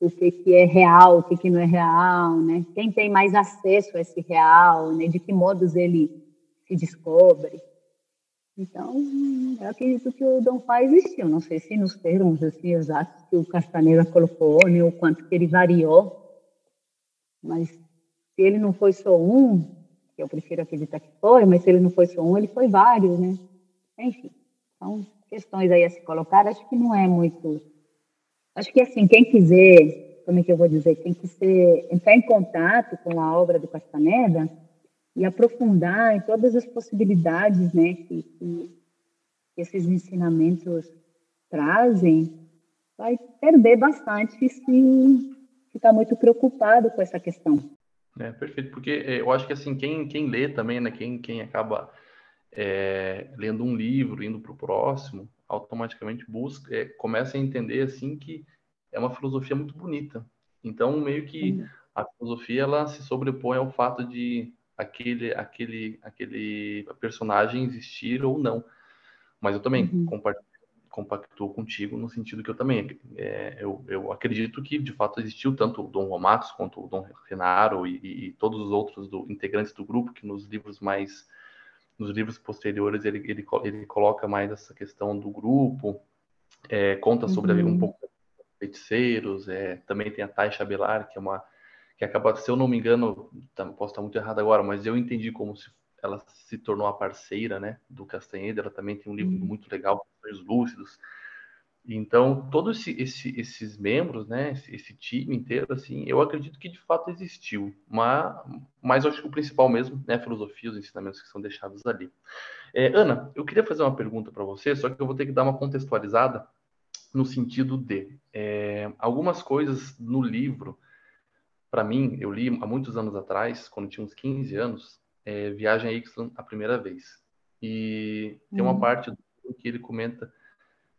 o que que é real, o que que não é real, né? Quem tem mais acesso a esse real, né? De que modos ele se descobre. Então, eu acredito que o Dom Fá existiu. Não sei se nos termos assim, exatos que o Castaneda colocou, nem o quanto que ele variou, mas se ele não foi só um, que eu prefiro acreditar que foi, mas se ele não foi só um, ele foi vários, né? Enfim, são questões aí a se colocar. Acho que não é muito. Acho que assim, quem quiser, como é que eu vou dizer, quem quiser entrar em contato com a obra do Castaneda e aprofundar em todas as possibilidades, né, que, que esses ensinamentos trazem, vai perder bastante se ficar muito preocupado com essa questão. É, perfeito, porque é, eu acho que assim, quem, quem lê também, né, quem, quem acaba é, lendo um livro, indo para o próximo, automaticamente busca, é, começa a entender assim que é uma filosofia muito bonita. Então, meio que a filosofia ela se sobrepõe ao fato de aquele aquele aquele personagem existir ou não. Mas eu também uhum. compactuo contigo no sentido que eu também é, eu, eu acredito que de fato existiu tanto o Dom Romatos quanto o Dom Renaro e, e, todos os outros do, integrantes do grupo que nos livros mais nos livros posteriores ele, ele, ele coloca mais essa questão do grupo, é, conta sobre uhum. um pouco feiticeiros, é, também tem a Taisha Belar, que é uma que acaba, se eu não me engano, tá, posso estar muito errado agora, mas eu entendi como se ela se tornou a parceira, né, do Castaneda, ela também tem um livro uhum. muito legal, Sonhos Lúcidos, então, todos esse, esse, esses membros, né, esse, esse, time inteiro, assim, eu acredito que de fato existiu, mas, mas eu acho que o principal mesmo é a filosofia, os ensinamentos que são deixados ali. É, Ana, eu queria fazer uma pergunta para você, só que eu vou ter que dar uma contextualizada no sentido de é, algumas coisas no livro, para mim, eu li há muitos anos atrás, quando tinha uns 15 anos, é, Viagem a Ixtlan a primeira vez. E tem uma uhum. parte que ele comenta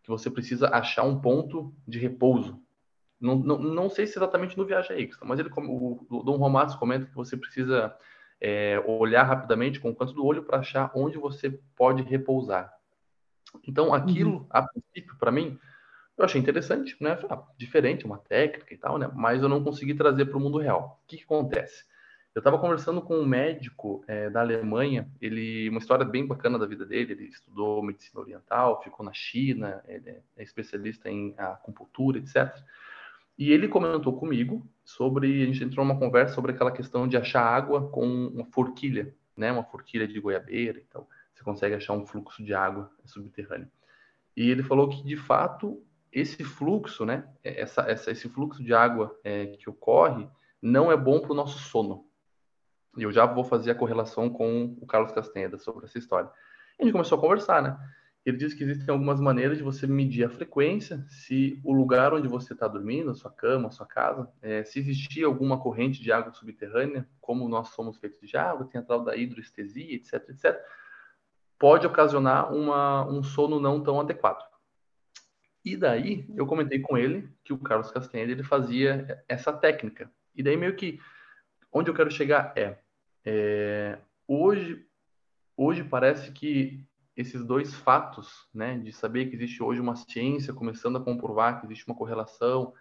que você precisa achar um ponto de repouso. Não, não, não sei se exatamente no Viagem Extra, mas ele, o, o Dom Romatos comenta que você precisa é, olhar rapidamente com o canto do olho para achar onde você pode repousar. Então, aquilo, uhum. a princípio, para mim, eu achei interessante, né? Ah, diferente, uma técnica e tal, né? Mas eu não consegui trazer para o mundo real. O que, que acontece? Eu estava conversando com um médico é, da Alemanha, ele uma história bem bacana da vida dele. Ele estudou medicina oriental, ficou na China, é, é especialista em acupuntura, etc. E ele comentou comigo sobre a gente entrou numa conversa sobre aquela questão de achar água com uma forquilha, né? Uma forquilha de goiabeira, então você consegue achar um fluxo de água subterrâneo. E ele falou que de fato esse fluxo, né? Essa, essa esse fluxo de água é, que ocorre não é bom para o nosso sono e eu já vou fazer a correlação com o Carlos Castaneda sobre essa história. E a gente começou a conversar, né? Ele disse que existem algumas maneiras de você medir a frequência, se o lugar onde você está dormindo, sua cama, sua casa, é, se existia alguma corrente de água subterrânea, como nós somos feitos de água, tem a tal da hidroestesia, etc, etc, pode ocasionar uma, um sono não tão adequado. E daí eu comentei com ele que o Carlos Castaneda ele fazia essa técnica. E daí meio que onde eu quero chegar é, é hoje, hoje parece que esses dois fatos, né, de saber que existe hoje uma ciência começando a comprovar que existe uma correlação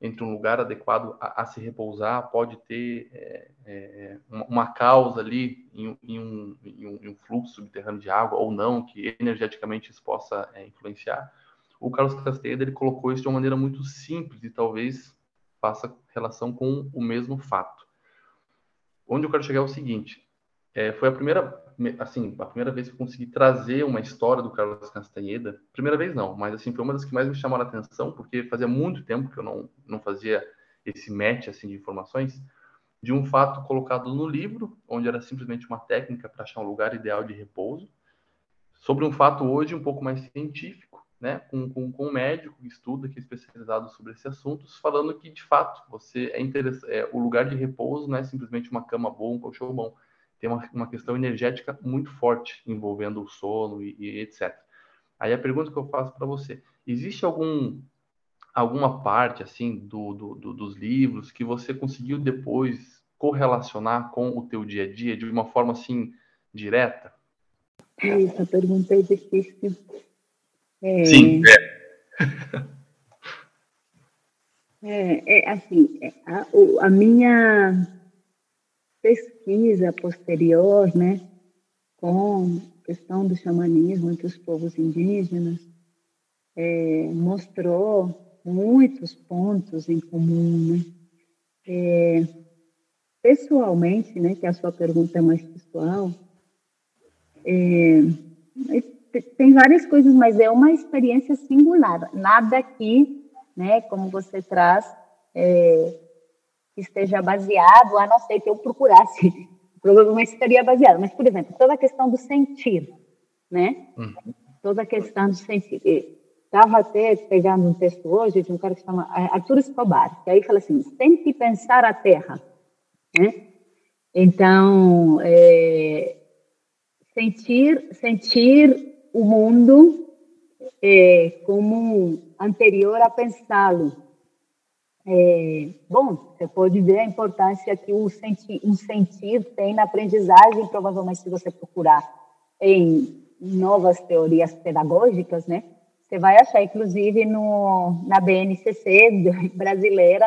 entre um lugar adequado a, a se repousar, pode ter é, é, uma, uma, causa ali em, em, um, em, um, em, um, fluxo subterrâneo de água ou não, que energeticamente isso possa é, influenciar. O Carlos Castaneda ele colocou isso de uma maneira muito simples e talvez faça relação com o mesmo fato onde eu quero chegar é o seguinte: é, foi a primeira, assim, a primeira vez que eu consegui trazer uma história do Carlos Castanheda. Primeira vez não, mas assim foi uma das que mais me chamaram a atenção, porque fazia muito tempo que eu não, não fazia esse match assim de informações de um fato colocado no livro, onde era simplesmente uma técnica para achar um lugar ideal de repouso, sobre um fato hoje um pouco mais científico né, com, com, com, um médico que estuda, que é especializado sobre esse assunto, falando que, de fato, você é, interessante, é o lugar de repouso não é simplesmente uma cama boa, um colchão bom. Tem uma, uma questão energética muito forte envolvendo o sono e, e etc. Aí a pergunta que eu faço para você, existe algum alguma parte assim do, do, do, dos livros que você conseguiu depois correlacionar com o teu dia a dia de uma forma assim direta? Essa pergunta é difícil é, Sim, é. É, é assim, é, a, a minha pesquisa posterior, né, com questão do xamanismo entre os povos indígenas, é, mostrou muitos pontos em comum, né? É, pessoalmente, né, que a sua pergunta é mais pessoal, é, tem várias coisas, mas é uma experiência singular. Nada aqui, né, como você traz, é, esteja baseado, a não ser que eu procurasse, <laughs> provavelmente estaria baseado. Mas, por exemplo, toda a questão do sentir, né? Uhum. Toda a questão do sentir. Estava até pegando um texto hoje de um cara que se chama Arthur Escobar, que aí fala assim, que pensar a Terra, né? Então, é, sentir, sentir o mundo é, como anterior a pensá-lo. É, bom, você pode ver a importância que o sentir, um sentir tem na aprendizagem, provavelmente se você procurar em novas teorias pedagógicas, né? Você vai achar, inclusive, no, na BNCC <laughs> brasileira,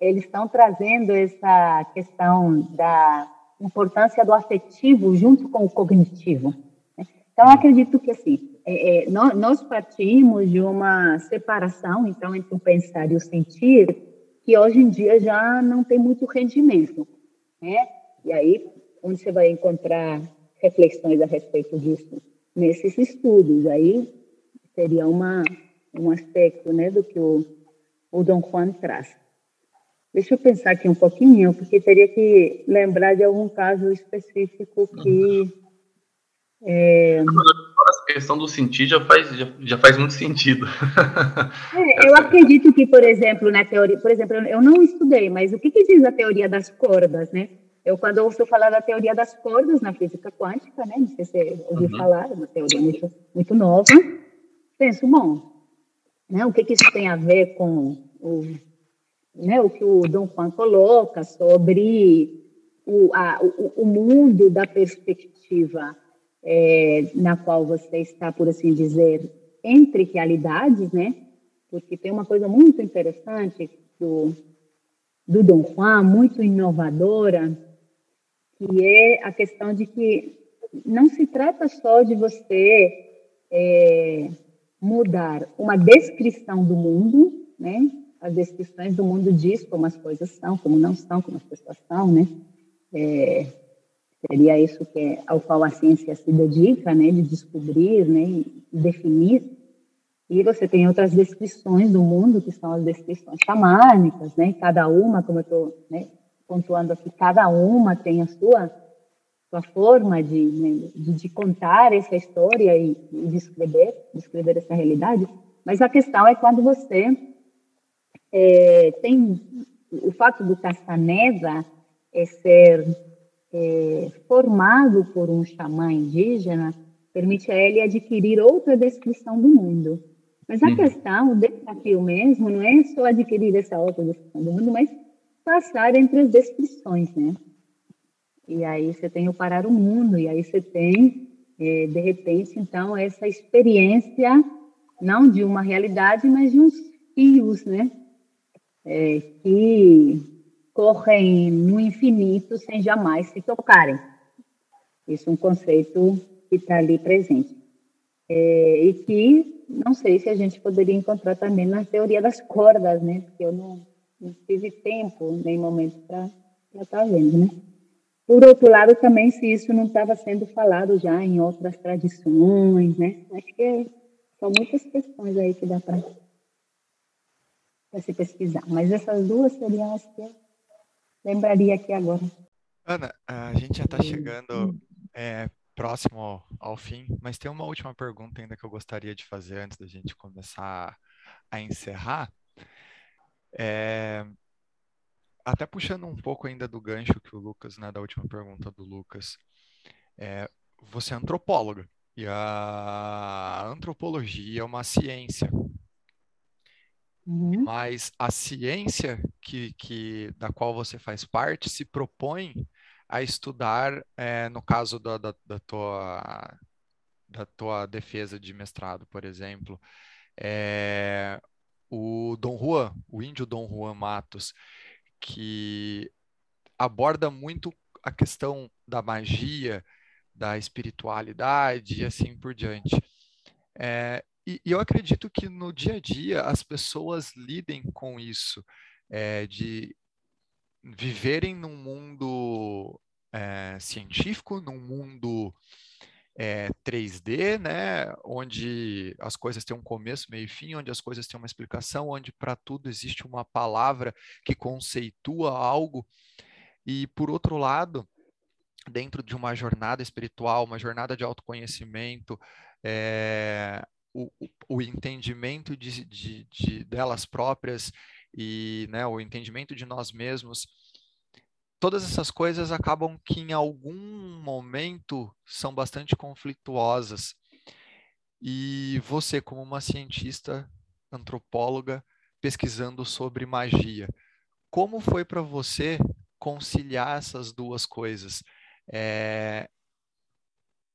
eles estão trazendo essa questão da importância do afetivo junto com o cognitivo. Então, acredito que, assim, é, é, nós, nós partimos de uma separação, então, entre o pensar e o sentir, que hoje em dia já não tem muito rendimento, né? E aí, onde você vai encontrar reflexões a respeito disso? Nesses estudos, aí seria uma, um aspecto, né, do que o, o Dom Juan traz. Deixa eu pensar aqui um pouquinho, porque teria que lembrar de algum caso específico que. É... A questão do sentir já faz, já, já faz muito sentido. <laughs> É, eu acredito que, por exemplo, na teoria, por exemplo, eu não estudei, mas o que, que diz a teoria das cordas, né? Eu, quando ouço falar da teoria das cordas na física quântica, né? Não sei se você ouviu uhum. falar, é uma teoria muito, muito nova. Penso, bom, né? o que, que isso tem a ver com o né, o que o Dom Juan coloca sobre o, a, o, o mundo da perspectiva é, na qual você está, por assim dizer, entre realidades, né? Porque tem uma coisa muito interessante do, do Dom Juan, muito inovadora, que é a questão de que não se trata só de você é, mudar uma descrição do mundo, né? as descrições do mundo diz como as coisas são, como não são, como as pessoas são, né? É, seria isso que é, ao qual a ciência se dedica, né, de descobrir, né, e definir. E você tem outras descrições do mundo que são as descrições xamânicas, né? Cada uma, como eu estou né, pontuando aqui, cada uma tem a sua sua forma de, né, de, de, contar essa história e, e descrever, descrever essa realidade. Mas a questão é quando você é, tem o fato do Castaneda é, ser é, formado por um xamã indígena permite a ele adquirir outra descrição do mundo. Mas a uhum. questão, o desafio mesmo, não é só adquirir essa outra descrição do mundo, mas passar entre as descrições, né? E aí você tem o parar o mundo, e aí você tem, é, de repente, então, essa experiência, não de uma realidade, mas de uns fios, né? é, que correm no infinito sem jamais se tocarem. Isso é um conceito que está ali presente. É, e que não sei se a gente poderia encontrar também na teoria das cordas, né? Porque eu não, não tive tempo nem momento para estar tá vendo, né? Por outro lado, também se isso não estava sendo falado já em outras tradições, né? Acho que são muitas questões aí que dá para se pesquisar. Mas essas duas seriam as que lembraria aqui agora. Ana, a gente já está chegando é, próximo ao fim, mas tem uma última pergunta ainda que eu gostaria de fazer antes da gente começar a encerrar. É, até puxando um pouco ainda do gancho que o Lucas, né, da última pergunta do Lucas, é, você é antropóloga e a antropologia é uma ciência, Uhum. Mas a ciência que, que, da qual você faz parte se propõe a estudar, é, no caso da, da, da, tua, da tua defesa de mestrado, por exemplo, é, o Dom Juan, o índio Dom Juan Matos, que aborda muito a questão da magia da espiritualidade e assim por diante. É, e, eu acredito que no dia a dia as pessoas lidem com isso, é, de viverem num mundo é, científico, num mundo é, 3D, né, onde as coisas têm um começo, meio e fim, onde as coisas têm uma explicação, onde para tudo existe uma palavra que conceitua algo. E por outro lado, dentro de uma jornada espiritual, uma jornada de autoconhecimento, é, o, o, entendimento de, de, de, delas próprias e né, o entendimento de nós mesmos, todas essas coisas acabam que em algum momento são bastante conflituosas. E você, como uma cientista, antropóloga, pesquisando sobre magia, como foi para você conciliar essas duas coisas? É...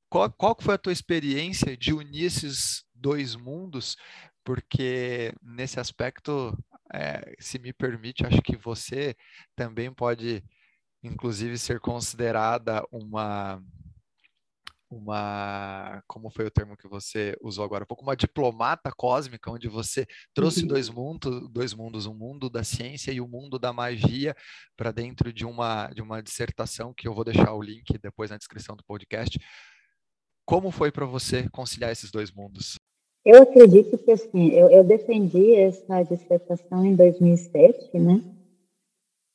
Qual, qual foi a tua experiência de unir esses dois mundos? Porque nesse aspecto, é, se me permite, acho que você também pode, inclusive, ser considerada uma uma, como foi o termo que você usou agora, um pouco uma diplomata cósmica, onde você trouxe uhum. dois mundos, dois mundos, um mundo da ciência e o um mundo da magia para dentro de uma de uma dissertação que eu vou deixar o link depois na descrição do podcast. Como foi para você conciliar esses dois mundos? Eu acredito que assim, eu, eu defendi essa dissertação em 2007, né?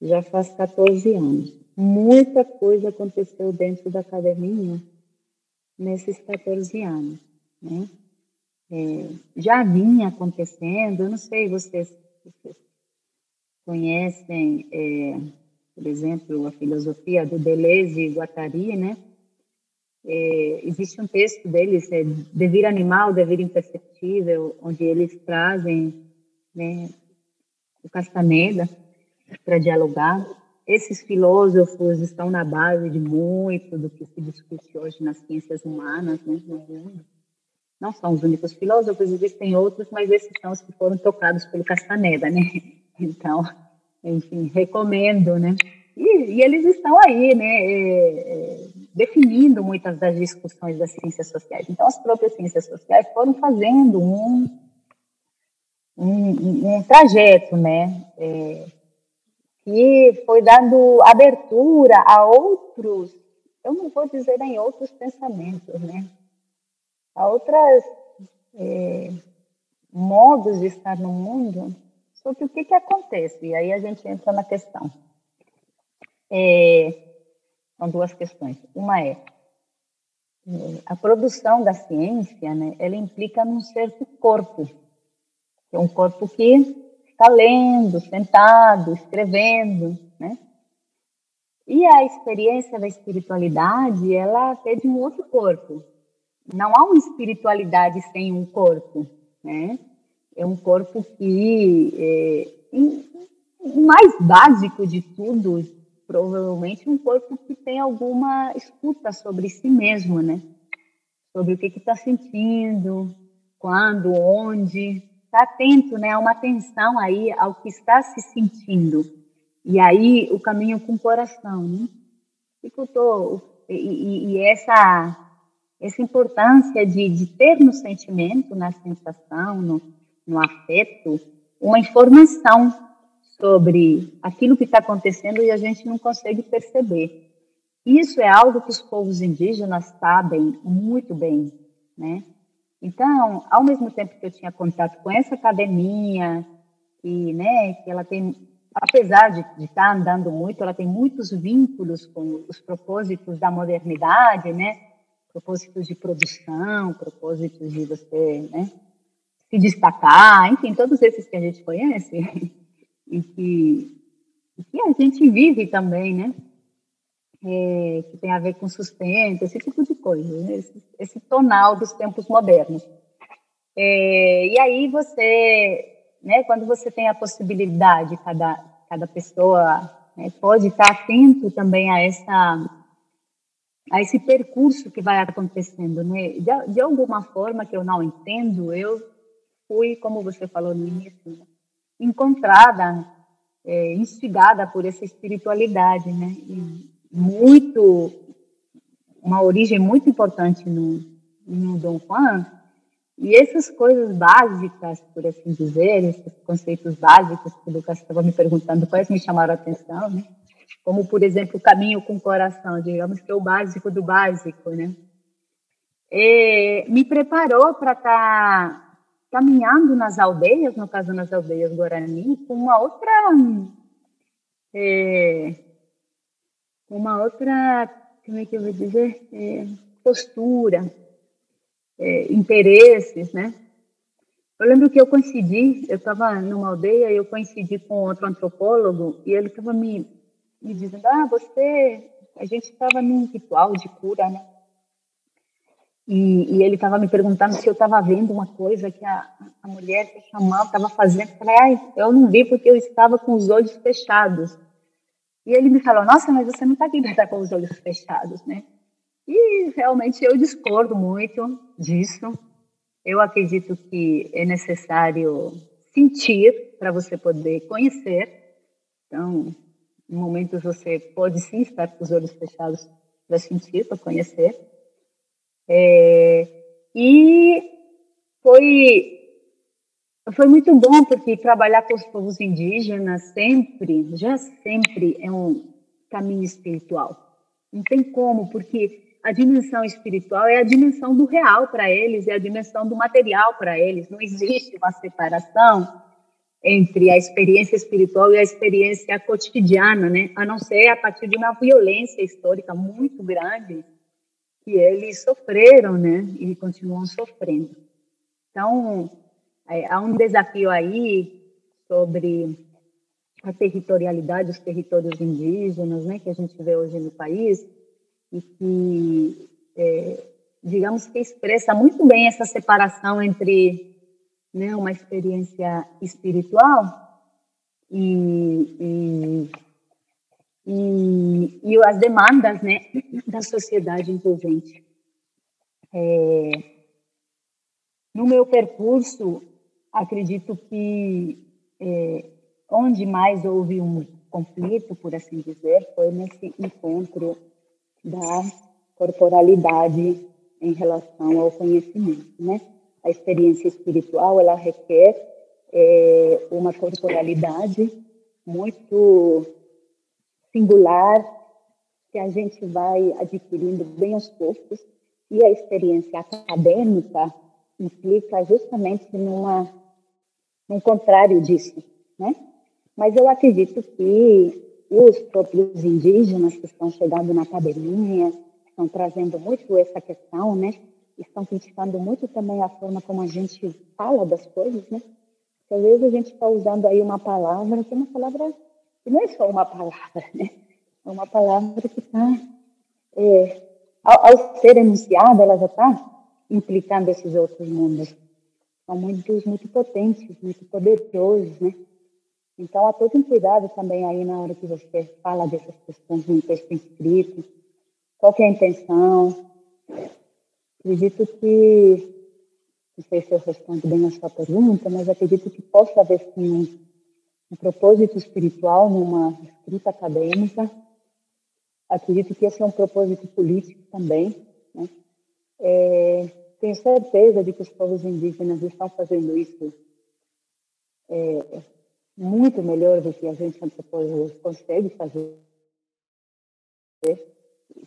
Já faz 14 anos. Muita coisa aconteceu dentro da academia nesses 14 anos. Né? É, já vinha acontecendo, eu não sei, vocês, vocês conhecem, é, por exemplo, a filosofia do Deleuze e Guattari, né? É, existe um texto deles, é Devir Animal, Devir Imperceptível, onde eles trazem né, o Castaneda para dialogar esses filósofos estão na base de muito do que se discute hoje nas ciências humanas né, no mundo. Não são os únicos filósofos, existem outros, mas esses são os que foram tocados pelo Castaneda, né? <laughs> Então, enfim, recomendo, né? E, e eles estão aí, né, é, é, definindo muitas das discussões das ciências sociais. Então, as próprias ciências sociais foram fazendo um, um, um trajeto, né, é, que foi dando abertura a outros, eu não vou dizer em outros pensamentos, né? A outras é, modos de estar no mundo sobre o que, que acontece. E aí a gente entra na questão. É, são duas questões. Uma é, a produção da ciência, né, ela implica num certo corpo, que é um corpo que está lendo, sentado, escrevendo, né? E a experiência da espiritualidade, ela é de um outro corpo. Não há uma espiritualidade sem um corpo, né? É um corpo que, é, o mais básico de tudo, provavelmente um corpo que tem alguma escuta sobre si mesmo, né? Sobre o que está sentindo, quando, onde, está atento, né, a uma atenção aí ao que está se sentindo. E aí o caminho com o coração, né? E, e, e essa, essa importância de, de ter no sentimento, na sensação, no, no afeto, uma informação sobre aquilo que está acontecendo e a gente não consegue perceber. Isso é algo que os povos indígenas sabem muito bem, né? Então, ao mesmo tempo que eu tinha contato com essa academia, e, né, que ela tem, apesar de, de estar tá andando muito, ela tem muitos vínculos com os propósitos da modernidade, né, propósitos de produção, propósitos de você, né, se destacar, enfim, todos esses que a gente conhece e que, e que a gente vive também, né, é, que tem a ver com sustento, esse tipo de coisa, né? esse, esse, tonal dos tempos modernos. É, e aí você, né, quando você tem a possibilidade, cada, cada pessoa né, pode estar atento também a essa a esse percurso que vai acontecendo, né? De, de alguma forma que eu não entendo, eu fui, como você falou no início, encontrada, é, instigada por essa espiritualidade, né? E, muito uma origem muito importante no, no Dom Juan, e essas coisas básicas, por assim dizer, esses conceitos básicos que o Lucas estava me perguntando, quais me chamaram a atenção, né? Como, por exemplo, o caminho com o coração, digamos que é o básico do básico, né? E me preparou para estar tá caminhando nas aldeias, no caso nas aldeias Guarani, com uma outra é, uma outra, como é que eu vou dizer, é, postura, é, interesses, né? Eu lembro que eu coincidi, eu estava numa aldeia e eu coincidi com outro antropólogo e ele estava me, me dizendo, ah, você, a gente estava num ritual de cura, né? E, e ele estava me perguntando se eu estava vendo uma coisa que a, a mulher que chamava estava fazendo. Eu falei, eu não vi porque eu estava com os olhos fechados. E ele me falou, nossa, mas você não está aqui para estar com os olhos fechados, né? E realmente eu discordo muito disso. Eu acredito que é necessário sentir para você poder conhecer. Então, em momentos você pode sim estar com os olhos fechados para sentir, para conhecer. É, e foi foi muito bom porque trabalhar com os povos indígenas sempre, já sempre é um caminho espiritual. Não tem como, porque a dimensão espiritual é a dimensão do real para eles, é a dimensão do material para eles. Não existe uma separação entre a experiência espiritual e a experiência cotidiana, né? A não ser a partir de uma violência histórica muito grande que eles sofreram, né? E continuam sofrendo. Então, é, há um desafio aí sobre a territorialidade dos territórios indígenas, né? Que a gente vê hoje no país e que, é, digamos que expressa muito bem essa separação entre né, uma experiência espiritual e, e, e, e as demandas né, da sociedade envolvente. É, no meu percurso, acredito que é, onde mais houve um conflito, por assim dizer, foi nesse encontro da corporalidade em relação ao conhecimento, né? A experiência espiritual ela requer é, uma corporalidade muito singular que a gente vai adquirindo bem aos poucos e a experiência acadêmica implica justamente numa num contrário disso, né? Mas eu acredito que os próprios indígenas que estão chegando na academia, estão trazendo muito essa questão, né? Estão criticando muito também a forma como a gente fala das coisas, né? Porque às vezes a gente está usando aí uma palavra que é uma palavra que não é só uma palavra, né? É uma palavra que está, é, ao, ao, ser enunciada, ela já está implicando esses outros mundos. São muitos muito potentes, muito poderosos, né? Então, há todo um cuidado também aí na hora que você fala dessas questões no texto escrito. Qual é a intenção? Acredito que, não sei se eu respondo bem a sua pergunta, mas acredito que possa haver sim um, propósito espiritual numa escrita acadêmica. Acredito que esse é um propósito político também. Né? É, tenho certeza de que os povos indígenas estão fazendo isso é, muito melhor do que a gente antropólogos consegue fazer.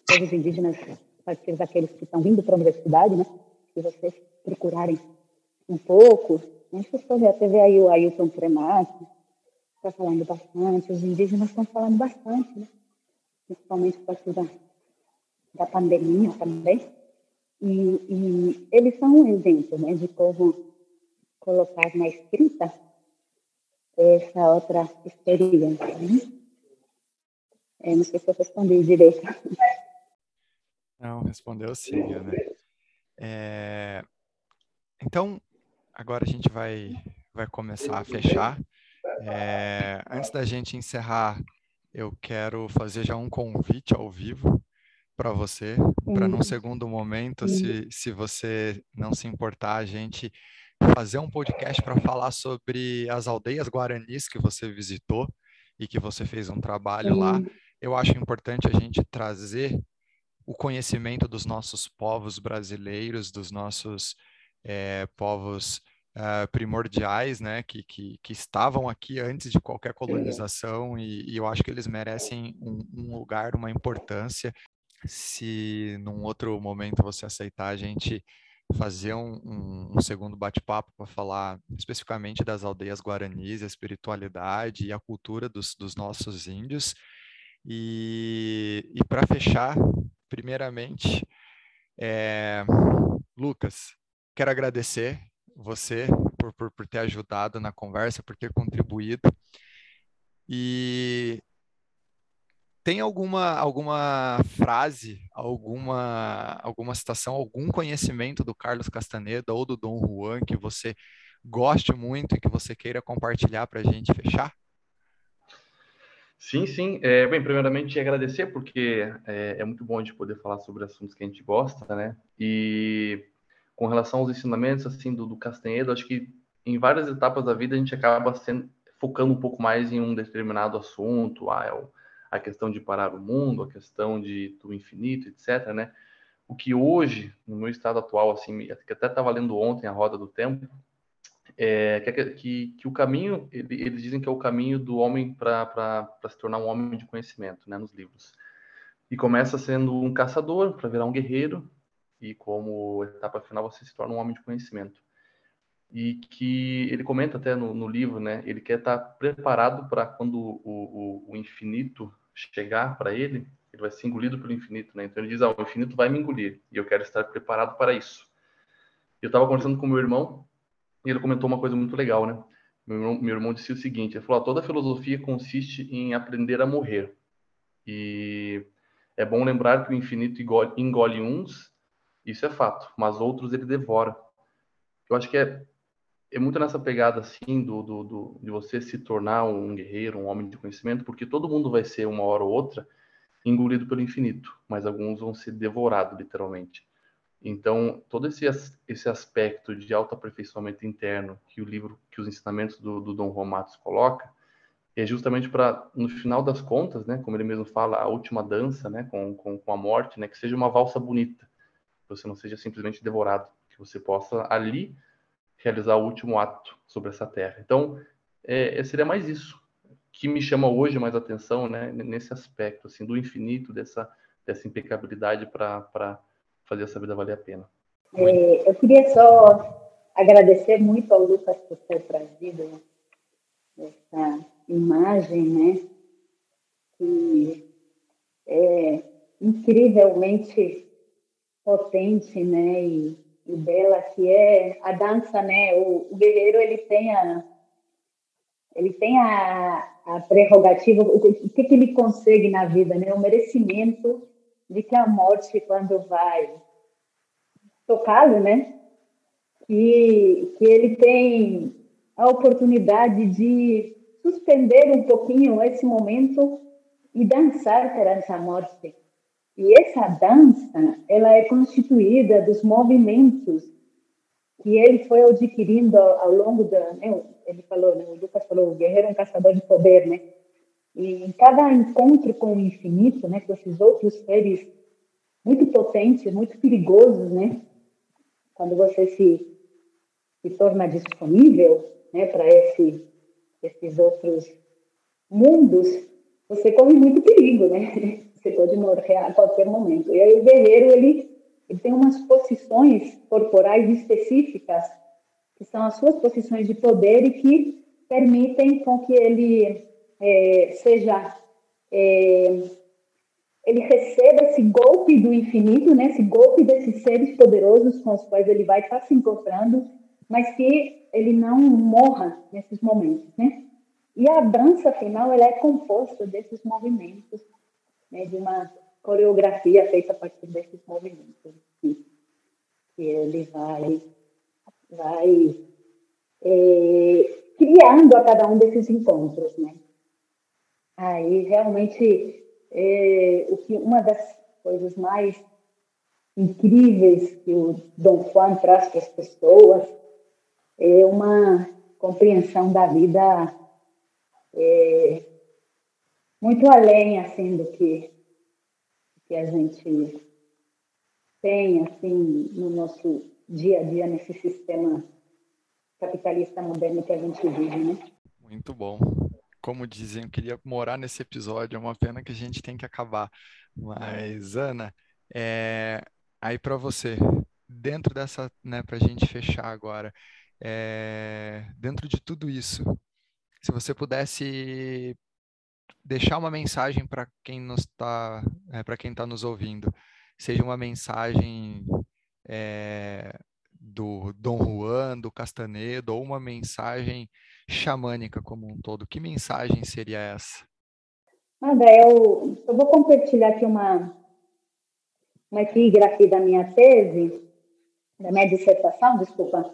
Povos indígenas, partir daqueles que estão vindo para a universidade, né? Se vocês procurarem um pouco, né? vocês podem até ver aí o Ailton Tremac, está falando bastante, os indígenas estão falando bastante, né? principalmente a partir da, da pandemia também. E, e eles são um exemplo né, de como colocar na escrita essa outra experiência. Né? É, não sei se eu respondi direito. Não, respondeu sim, Ana. É, então, agora a gente vai, vai começar a fechar. É, antes da gente encerrar, eu quero fazer já um convite ao vivo para você, para num segundo momento, se, se você não se importar, a gente fazer um podcast para falar sobre as aldeias guaranis que você visitou e que você fez um trabalho lá. Eu acho importante a gente trazer o conhecimento dos nossos povos brasileiros, dos nossos é, povos uh, primordiais, né, que, que, que, estavam aqui antes de qualquer colonização, e, e eu acho que eles merecem um, um, lugar, uma importância. Se num outro momento você aceitar a gente fazer um, um, um segundo bate-papo para falar especificamente das aldeias guaranis, a espiritualidade e a cultura dos, dos nossos índios. E, e para fechar, primeiramente, é, Lucas, quero agradecer você por, por, por ter ajudado na conversa, por ter contribuído. E tem alguma, alguma frase, alguma, alguma citação, algum conhecimento do Carlos Castaneda ou do Dom Juan que você goste muito e que você queira compartilhar para a gente fechar? Sim, sim. É, bem, primeiramente agradecer, porque é, é, muito bom a gente poder falar sobre assuntos que a gente gosta, né? E com relação aos ensinamentos assim do, do acho que em várias etapas da vida a gente acaba sendo, focando um pouco mais em um determinado assunto, ah, é a questão de parar o mundo, a questão de do infinito, etc, né? O que hoje, no meu estado atual, assim, que até estava lendo ontem a Roda do Tempo, é que, que, que o caminho, eles dizem que é o caminho do homem para se tornar um homem de conhecimento, né, nos livros. E começa sendo um caçador para virar um guerreiro, e como etapa final você se torna um homem de conhecimento. E que ele comenta até no, no livro, né? Ele quer estar preparado para quando o, o, o, infinito chegar para ele, ele vai ser engolido pelo infinito, né? Então ele diz: ah, o infinito vai me engolir e eu quero estar preparado para isso. Eu estava conversando com meu irmão e ele comentou uma coisa muito legal, né? Meu irmão, meu irmão disse o seguinte: ele falou, toda filosofia consiste em aprender a morrer. E é bom lembrar que o infinito engole uns isso é fato, mas outros ele devora. Eu acho que é, é muito nessa pegada assim do, do, do, de você se tornar um guerreiro, um homem de conhecimento, porque todo mundo vai ser uma hora ou outra engolido pelo infinito, mas alguns vão ser devorados literalmente. Então, todo esse, esse aspecto de autoaperfeiçoamento interno que o livro, que os ensinamentos do, do Dom Juan Matos coloca, é justamente para, no final das contas, né, como ele mesmo fala, a última dança né, com, com, com a morte, né, que seja uma valsa bonita você não seja simplesmente devorado, que você possa ali realizar o último ato sobre essa terra. Então, é, é seria mais isso que me chama hoje mais atenção, né, nesse aspecto assim do infinito dessa dessa impecabilidade para fazer essa vida valer a pena. É, eu queria só agradecer muito ao Lucas por ter trazido essa imagem, né, que é incrivelmente potente, né, e, e bela que é a dança, né? O, o guerreiro ele tem a ele tem a, a prerrogativa, o, o que, que ele consegue na vida, né? O merecimento de que a morte quando vai tocá-lo, né? Que, que ele tem a oportunidade de suspender um pouquinho esse momento e dançar perante a morte. E essa dança, ela é constituída dos movimentos que ele foi adquirindo ao, longo da, né, ele falou, né, o Lucas falou, o guerreiro é um caçador de poder, né? E em cada encontro com o infinito, né, com esses outros seres muito potentes, muito perigosos, né? Quando você se, se torna disponível, né, para esse, esses outros mundos, você corre muito perigo, né? <laughs> Você pode morrer a qualquer momento. E aí o guerreiro, ele, ele tem umas posições corporais específicas, que são as suas posições de poder e que permitem com que ele é, seja... É, ele receba esse golpe do infinito, né? esse golpe desses seres poderosos com os quais ele vai estar se encontrando, mas que ele não morra nesses momentos, né? E a dança final ela é composta desses movimentos né, de uma coreografia feita a partir desses movimentos que, que ele vai, vai é, criando a cada um desses encontros, né? Aí realmente é, o que uma das coisas mais incríveis que o Dom Juan traz para as pessoas é uma compreensão da vida é, muito além assim do que que a gente tem assim no nosso dia a dia nesse sistema capitalista moderno que a gente vive, né? Muito bom. Como dizem, eu queria morar nesse episódio, é uma pena que a gente tem que acabar. Mas, Ana, é... aí para você, dentro dessa, né, para a gente fechar agora, é... dentro de tudo isso, se você pudesse deixar uma mensagem para quem nos está, é, para quem está nos ouvindo, seja uma mensagem é, do Dom Juan, do Castanedo, ou uma mensagem xamânica como um todo, que mensagem seria essa? Nada, eu, eu vou compartilhar aqui uma, uma epígrafe da minha tese, da minha dissertação, desculpa,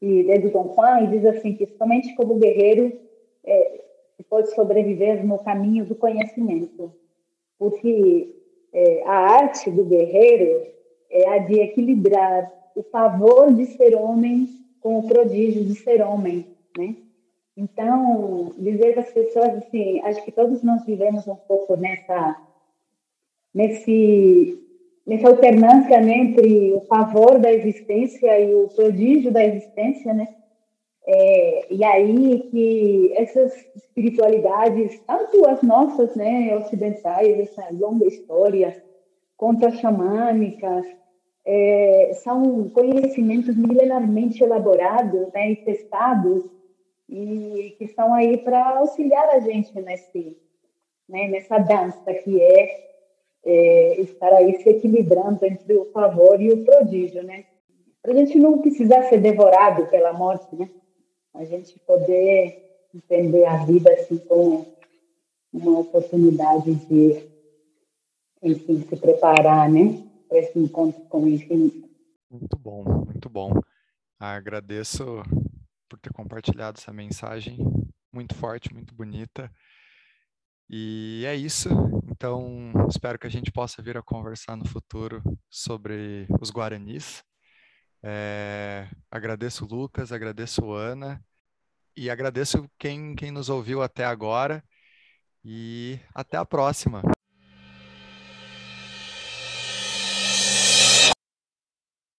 e é do Dom Juan, e diz assim que somente como guerreiro é, se pode sobreviver no caminho do conhecimento, porque é, a arte do guerreiro é a de equilibrar o favor de ser homem com o prodígio de ser homem, né? Então, dizer para as pessoas assim, acho que todos nós vivemos um pouco nessa nesse nessa alternância né, entre o favor da existência e o prodígio da existência, né? É, e aí que essas espiritualidades, tanto as nossas, né, ocidentais, essa longa história, quanto as xamânicas, é, são conhecimentos milenarmente elaborados né, e testados e que estão aí para auxiliar a gente nesse, né, nessa dança que é, é, estar aí se equilibrando entre o favor e o prodígio, né? Para a gente não precisar ser devorado pela morte, né? A gente poder entender a vida assim como uma oportunidade de, enfim, se preparar, né, para esse encontro com o infinito. Muito bom, muito bom. Agradeço por ter compartilhado essa mensagem muito forte, muito bonita. E é isso. Então, espero que a gente possa vir a conversar no futuro sobre os Guaranis. É, agradeço o Lucas, agradeço Ana e agradeço quem, quem nos ouviu até agora. E até a próxima.